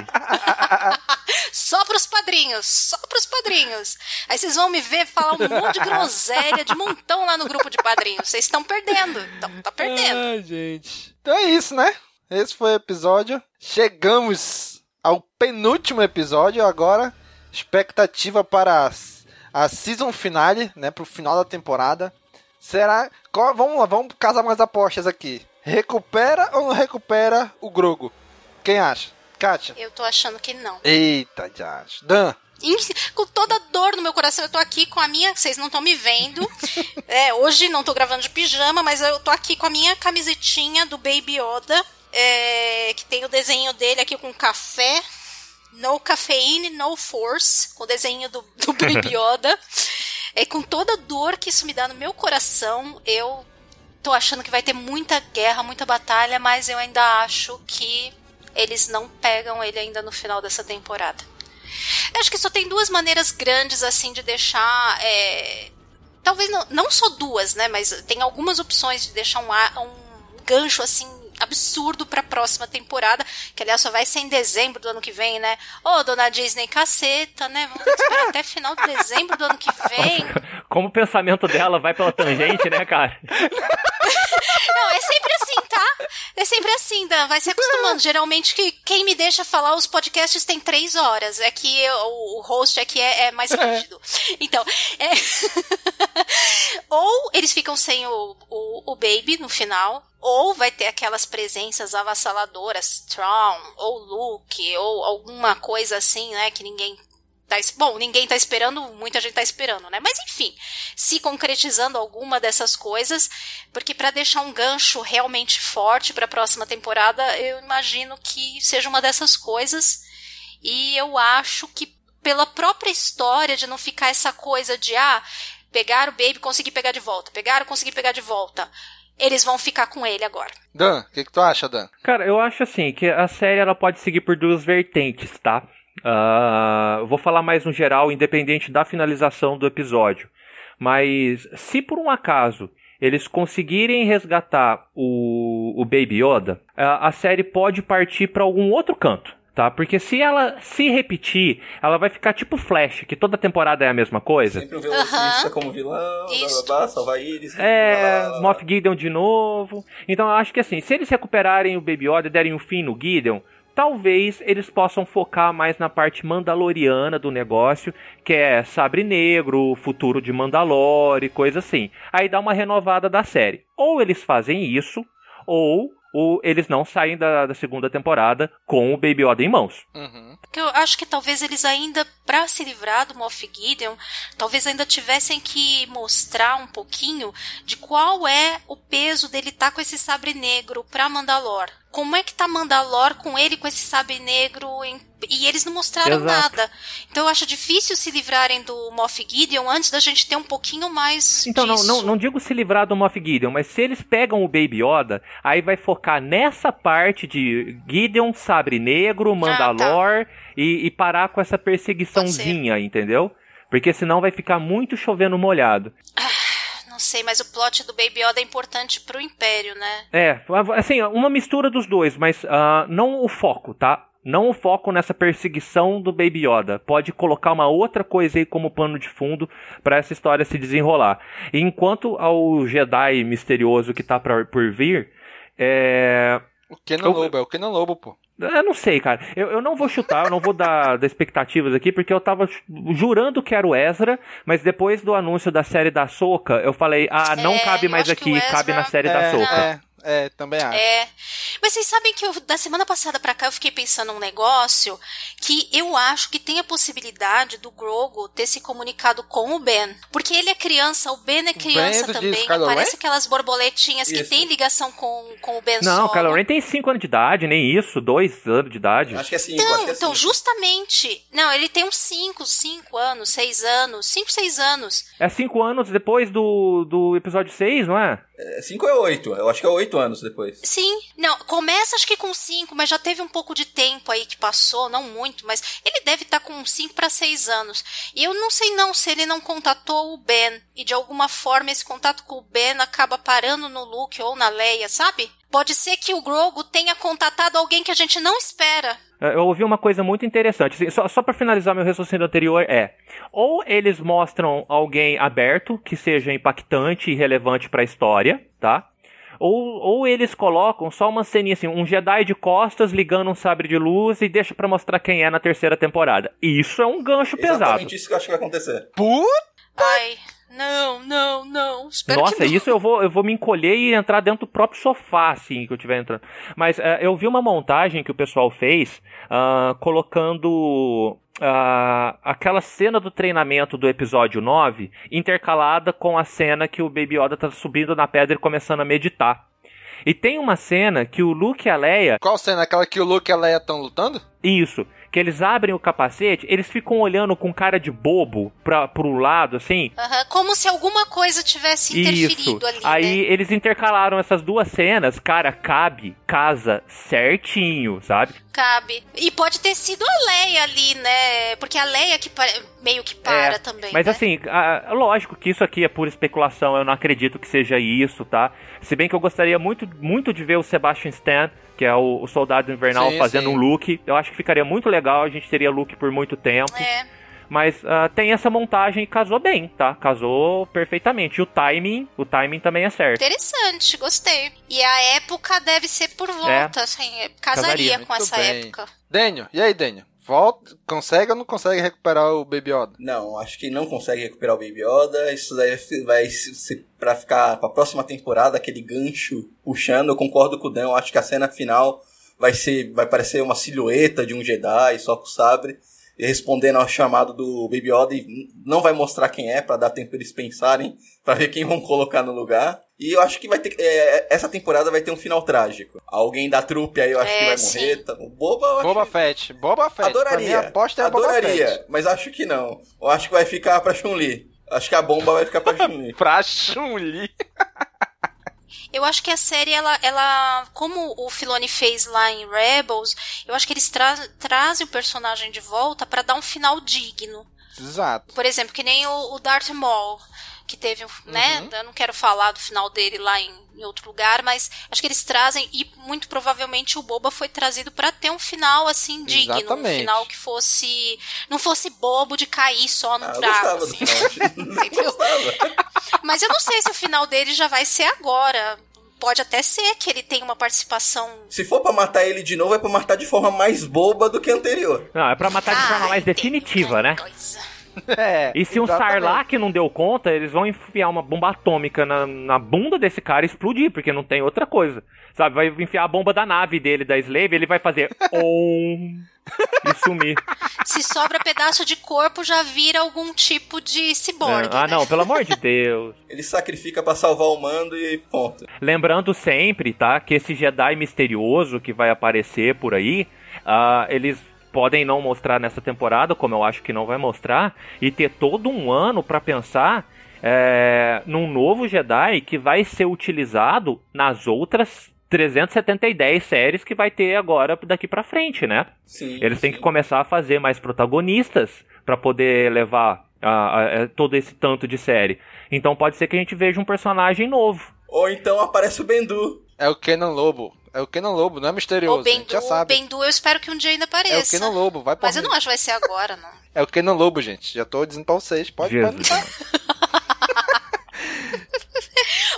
C: Só pros padrinhos, só pros padrinhos. Aí vocês vão me ver falar um monte de groselha de montão lá no grupo de padrinhos. Vocês estão perdendo. Estão tá perdendo.
A: Ai, gente. Então é isso, né? Esse foi o episódio. Chegamos ao penúltimo episódio agora. Expectativa para a season finale, né, pro final da temporada. Será. Qual, vamos lá, vamos casar mais apostas aqui. Recupera ou não recupera o Grogo? Quem acha? Kátia?
C: Eu tô achando que não.
A: Eita, já. Dan?
C: com toda dor no meu coração, eu tô aqui com a minha. Vocês não estão me vendo. [LAUGHS] é, hoje não tô gravando de pijama, mas eu tô aqui com a minha camisetinha do Baby Yoda. É, que tem o desenho dele aqui com café. No cafeine, no force. Com o desenho do, [LAUGHS] do Baby [LAUGHS] Yoda. é, com toda a dor que isso me dá no meu coração, eu tô achando que vai ter muita guerra, muita batalha, mas eu ainda acho que eles não pegam ele ainda no final dessa temporada. Eu acho que só tem duas maneiras grandes assim de deixar. É, talvez não, não só duas, né? Mas tem algumas opções de deixar um, um gancho assim absurdo para a próxima temporada, que aliás só vai ser em dezembro do ano que vem, né? Ô, oh, dona Disney, caceta, né? Vamos ter que esperar até final de dezembro do ano que vem. [LAUGHS]
D: Como o pensamento dela vai pela tangente, né, cara? [LAUGHS]
C: Não, é sempre assim, tá? É sempre assim, Dan. Vai se acostumando. Geralmente, que quem me deixa falar os podcasts tem três horas. É que eu, o host aqui é, é mais rígido. Então, é... [LAUGHS] ou eles ficam sem o, o, o Baby no final, ou vai ter aquelas presenças avassaladoras, Tron, ou Luke, ou alguma coisa assim, né, que ninguém tá, bom, ninguém tá esperando, muita gente tá esperando, né? Mas enfim, se concretizando alguma dessas coisas, porque para deixar um gancho realmente forte para a próxima temporada, eu imagino que seja uma dessas coisas. E eu acho que pela própria história de não ficar essa coisa de ah, pegar o baby, conseguir pegar de volta, pegar, conseguir pegar de volta eles vão ficar com ele agora.
A: Dan, o que, que, tu acha, Dan?
D: Cara, eu acho assim que a série ela pode seguir por duas vertentes, tá? Uh, vou falar mais no geral, independente da finalização do episódio. Mas se por um acaso eles conseguirem resgatar o, o Baby Yoda, a, a série pode partir para algum outro canto tá? Porque se ela se repetir, ela vai ficar tipo Flash, que toda temporada é a mesma coisa.
B: Sempre o velocista uhum. como vilão, blá, blá, blá, salvar eles.
D: É, blá, blá, Moff Gideon de novo. Então eu acho que assim, se eles recuperarem o Baby Yoda e derem um fim no Gideon, talvez eles possam focar mais na parte mandaloriana do negócio, que é Sabre Negro, futuro de Mandalore, coisa assim. Aí dá uma renovada da série. Ou eles fazem isso, ou o, eles não saem da, da, segunda temporada com o Baby Yoda em mãos.
C: Uhum. Eu acho que talvez eles ainda, para se livrar do Moff Gideon, talvez ainda tivessem que mostrar um pouquinho de qual é o peso dele estar tá com esse sabre negro pra Mandalor como é que tá Mandalor com ele com esse sabre negro em... e eles não mostraram Exato. nada. Então eu acho difícil se livrarem do Moff Gideon antes da gente ter um pouquinho mais
D: Então
C: disso.
D: não, não, não digo se livrar do Moff Gideon, mas se eles pegam o Baby Yoda, aí vai focar nessa parte de Gideon, sabre negro, Mandalor ah, tá. e, e parar com essa perseguiçãozinha, entendeu? Porque senão vai ficar muito chovendo molhado.
C: Ah sei, mas o plot do Baby Yoda é importante pro Império, né?
D: É, assim, uma mistura dos dois, mas uh, não o foco, tá? Não o foco nessa perseguição do Baby Yoda. Pode colocar uma outra coisa aí como pano de fundo para essa história se desenrolar. E enquanto ao Jedi misterioso que tá pra, por vir, é.
A: O Kenan Lobo, é o Kenan Lobo, pô.
D: Eu não sei, cara. Eu, eu não vou chutar, eu não vou dar, dar [LAUGHS] expectativas aqui, porque eu tava jurando que era o Ezra, mas depois do anúncio da série da Soca, eu falei, ah, não é, cabe mais aqui, Ezra... cabe na série
A: é,
D: da Soca.
A: É. É, também acho.
C: É. Mas vocês sabem que eu, da semana passada pra cá eu fiquei pensando um negócio que eu acho que tem a possibilidade do Grogo ter se comunicado com o Ben. Porque ele é criança, o Ben é criança ben também. Parece aquelas borboletinhas isso. que tem ligação com, com o Ben
D: Não, o Kylo Ren tem 5 anos de idade, nem isso, 2 anos de idade.
B: Acho que é 5.
C: Então,
B: é
C: então justamente. Não, ele tem uns 5, 5 anos, 6 anos, 5, 6 anos.
D: É 5 anos depois do, do episódio 6, não é?
B: 5 é 8, eu acho que é 8 anos depois.
C: Sim, não, começa acho que com 5, mas já teve um pouco de tempo aí que passou, não muito, mas ele deve estar tá com 5 para 6 anos. E eu não sei não se ele não contatou o Ben, e de alguma forma esse contato com o Ben acaba parando no Luke ou na Leia, sabe? Pode ser que o Grogu tenha contatado alguém que a gente não espera.
D: É, eu ouvi uma coisa muito interessante. Assim, só, só para finalizar meu raciocínio anterior é: ou eles mostram alguém aberto que seja impactante e relevante para a história, tá? Ou, ou eles colocam só uma ceninha assim, um Jedi de costas ligando um sabre de luz e deixa para mostrar quem é na terceira temporada. Isso é um gancho
B: Exatamente
D: pesado.
B: Exatamente isso que eu acho que vai acontecer.
A: Puta!
C: Ai, não, não, não. Espero
D: Nossa,
C: que não.
D: isso eu vou, eu vou me encolher e entrar dentro do próprio sofá, assim, que eu estiver entrando. Mas uh, eu vi uma montagem que o pessoal fez uh, colocando uh, aquela cena do treinamento do episódio 9 intercalada com a cena que o Baby Yoda tá subindo na pedra e começando a meditar. E tem uma cena que o Luke e a Leia.
A: Qual cena? Aquela que o Luke e a Leia estão lutando?
D: Isso. Que eles abrem o capacete, eles ficam olhando com cara de bobo pra, pro lado, assim.
C: Uhum, como se alguma coisa tivesse interferido
D: Isso.
C: ali.
D: Aí
C: né?
D: eles intercalaram essas duas cenas, cara, cabe, casa certinho, sabe?
C: Cabe. E pode ter sido a Leia ali, né? Porque a Leia que meio que para
D: é,
C: também.
D: Mas
C: né?
D: assim, a, lógico que isso aqui é pura especulação, eu não acredito que seja isso, tá? Se bem que eu gostaria muito, muito de ver o Sebastian Stan, que é o, o soldado invernal,
A: Sim,
D: fazendo
A: sim.
D: um look. Eu acho que ficaria muito legal, a gente teria look por muito tempo.
C: É.
D: Mas uh, tem essa montagem e casou bem, tá? Casou perfeitamente. E o timing, o timing também é certo.
C: Interessante, gostei. E a época deve ser por volta, assim, casaria,
D: Casaria.
C: com
A: Muito
C: essa
A: bem.
C: época.
A: Daniel, e aí, Daniel? Volta, consegue ou não consegue recuperar o Baby Yoda?
B: Não, acho que não consegue recuperar o Baby Yoda. Isso daí vai ser pra ficar pra próxima temporada, aquele gancho puxando. Eu concordo com o Dan, acho que a cena final vai ser. Vai parecer uma silhueta de um Jedi só com o sabre. Respondendo ao chamado do Baby Yoda e não vai mostrar quem é, pra dar tempo eles pensarem, pra ver quem vão colocar no lugar. E eu acho que vai ter. É, essa temporada vai ter um final trágico. Alguém da trupe aí eu acho
C: É,
B: que vai
C: sim.
B: morrer. Tá? O Boba, eu acho
A: Boba Fett. Boba Fett.
B: Adoraria.
A: Aposta é a Boba
B: Adoraria,
A: Fett.
B: mas acho que não. Eu acho que vai ficar pra Chun-Li. Acho que a bomba vai ficar pra [LAUGHS] Chun-Li.
A: Pra Chun-Li. [LAUGHS]
C: Eu acho que a série, ela, ela como o Filoni fez lá em Rebels, eu acho que eles tra trazem o personagem de volta pra dar um final digno.
A: Exato.
C: Por exemplo, que nem o, o Darth Maul, que teve, um, né? Eu não quero falar do final dele lá em, em outro lugar, mas acho que eles trazem e muito provavelmente o Boba foi trazido pra ter um final assim digno, um
A: Exatamente.
C: final que fosse não fosse bobo de cair só no
B: Ah,
C: trago,
B: gostava do
C: assim. [LAUGHS] Entendeu? Mas eu não sei se o final dele já vai ser agora. Pode até ser que ele tenha uma participação.
B: Se for pra matar ele de novo, é pra matar de forma mais boba do que a anterior.
D: Não, é pra matar de forma
C: Ai,
D: mais definitiva, né?
C: coisa.
A: É,
D: E se um
A: exatamente.
D: Sarlacc não deu conta, eles vão enfiar uma bomba atômica na, na bunda desse cara e explodir, porque não tem outra coisa. Sabe, vai enfiar a bomba da nave dele, da Slave, ele vai fazer [LAUGHS] OM e sumir.
C: Se sobra pedaço de corpo, já vira algum tipo de ciborgue.
D: ah,
C: né?
D: não, pelo amor de Deus. [LAUGHS]
B: Ele sacrifica pra salvar o mando e ponto.
D: Lembrando sempre, tá, que esse Jedi misterioso que vai aparecer por aí, ah, eles podem não mostrar nessa temporada, como eu acho que não vai mostrar, e ter todo um ano pra pensar é, num novo Jedi que vai ser utilizado nas outras 370 séries que vai ter agora daqui pra frente, né?
B: Sim.
D: Eles têm
B: sim.
D: que começar a fazer mais protagonistas pra poder levar a- a- a- todo esse tanto de série. Então pode ser que a gente veja um personagem novo.
B: Ou então aparece o Bendu.
A: É o Kenan Lobo. É o Kenan Lobo, não é misterioso.
C: O Bendu,
A: já
C: o
A: sabe.
C: Bendu, eu espero que um dia ainda
A: É o
C: apareça.
A: Kenan Lobo, vai pra
C: Mas eu não acho que vai ser agora, não.
A: É o Kenan Lobo, gente. Já tô dizendo pra vocês. Pode
D: Jesus.
A: pode- [LAUGHS]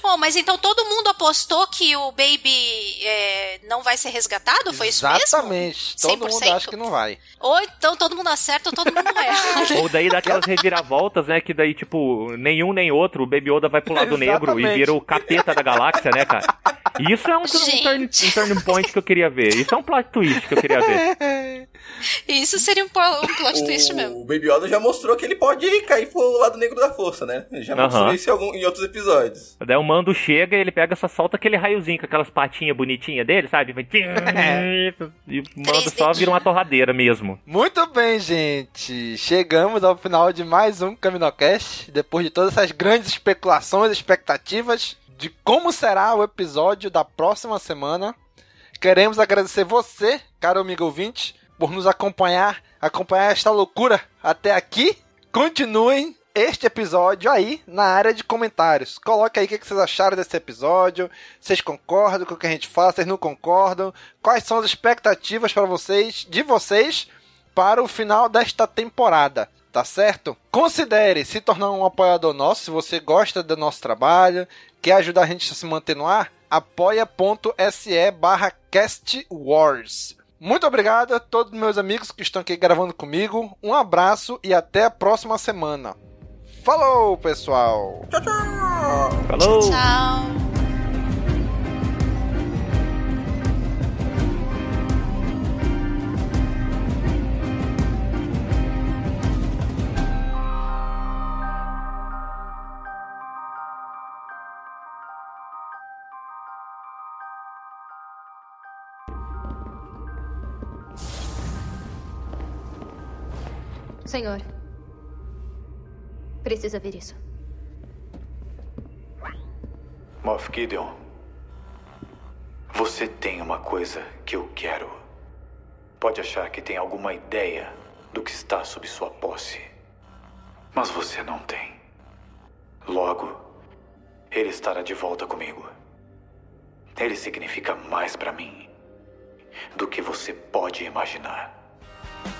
C: Oh, mas então todo mundo apostou que o Baby é, não vai ser resgatado? Foi isso mesmo?
A: Exatamente. Todo mundo
C: 100%?
A: acha que não vai.
C: Ou então todo mundo acerta ou todo mundo erra. [LAUGHS]
D: Ou daí daquelas reviravoltas, né? Que daí, tipo, nenhum nem outro, o Baby Yoda vai pro lado negro e
A: Exatamente.
D: vira o capeta da galáxia, né, cara? Isso é um, um, turn, um turning point que eu queria ver. Isso é um plot twist que eu queria ver. [LAUGHS]
C: Isso seria um, um plot twist mesmo.
B: O Baby Yoda já mostrou que ele pode cair pro lado negro da força, né? Ele já mostrou isso em, algum- em outros episódios.
D: Daí o mando chega e ele pega só solta aquele raiozinho com aquelas patinhas bonitinhas dele, sabe? Vai... E o mando só vira uma torradeira mesmo.
A: Muito bem, gente. Chegamos ao final de mais um CaminoCast. Depois de todas essas grandes especulações e expectativas de como será o episódio da próxima semana. Queremos agradecer você, caro amigo ouvinte, por nos acompanhar, acompanhar esta loucura até aqui. Continuem este episódio aí na área de comentários. Coloque aí o que vocês acharam desse episódio. Vocês concordam com o que a gente fala? Vocês não concordam? Quais são as expectativas para vocês, de vocês, para o final desta temporada? Tá certo? Considere se tornar um apoiador nosso, se você gosta do nosso trabalho, quer ajudar a gente a se manter no ar. apoia.se barra castwars. Muito obrigado a todos meus amigos que estão aqui gravando comigo. Um abraço e até a próxima semana. Falou, pessoal!
B: Tchau, tchau!
D: Falou!
C: Tchau!
G: Senhor. Precisa ver isso.
F: Moff Gideon. Você tem uma coisa que eu quero. Pode achar que tem alguma ideia do que está sob sua posse. Mas você não tem. Logo, ele estará de volta comigo. Ele significa mais para mim do que você pode imaginar.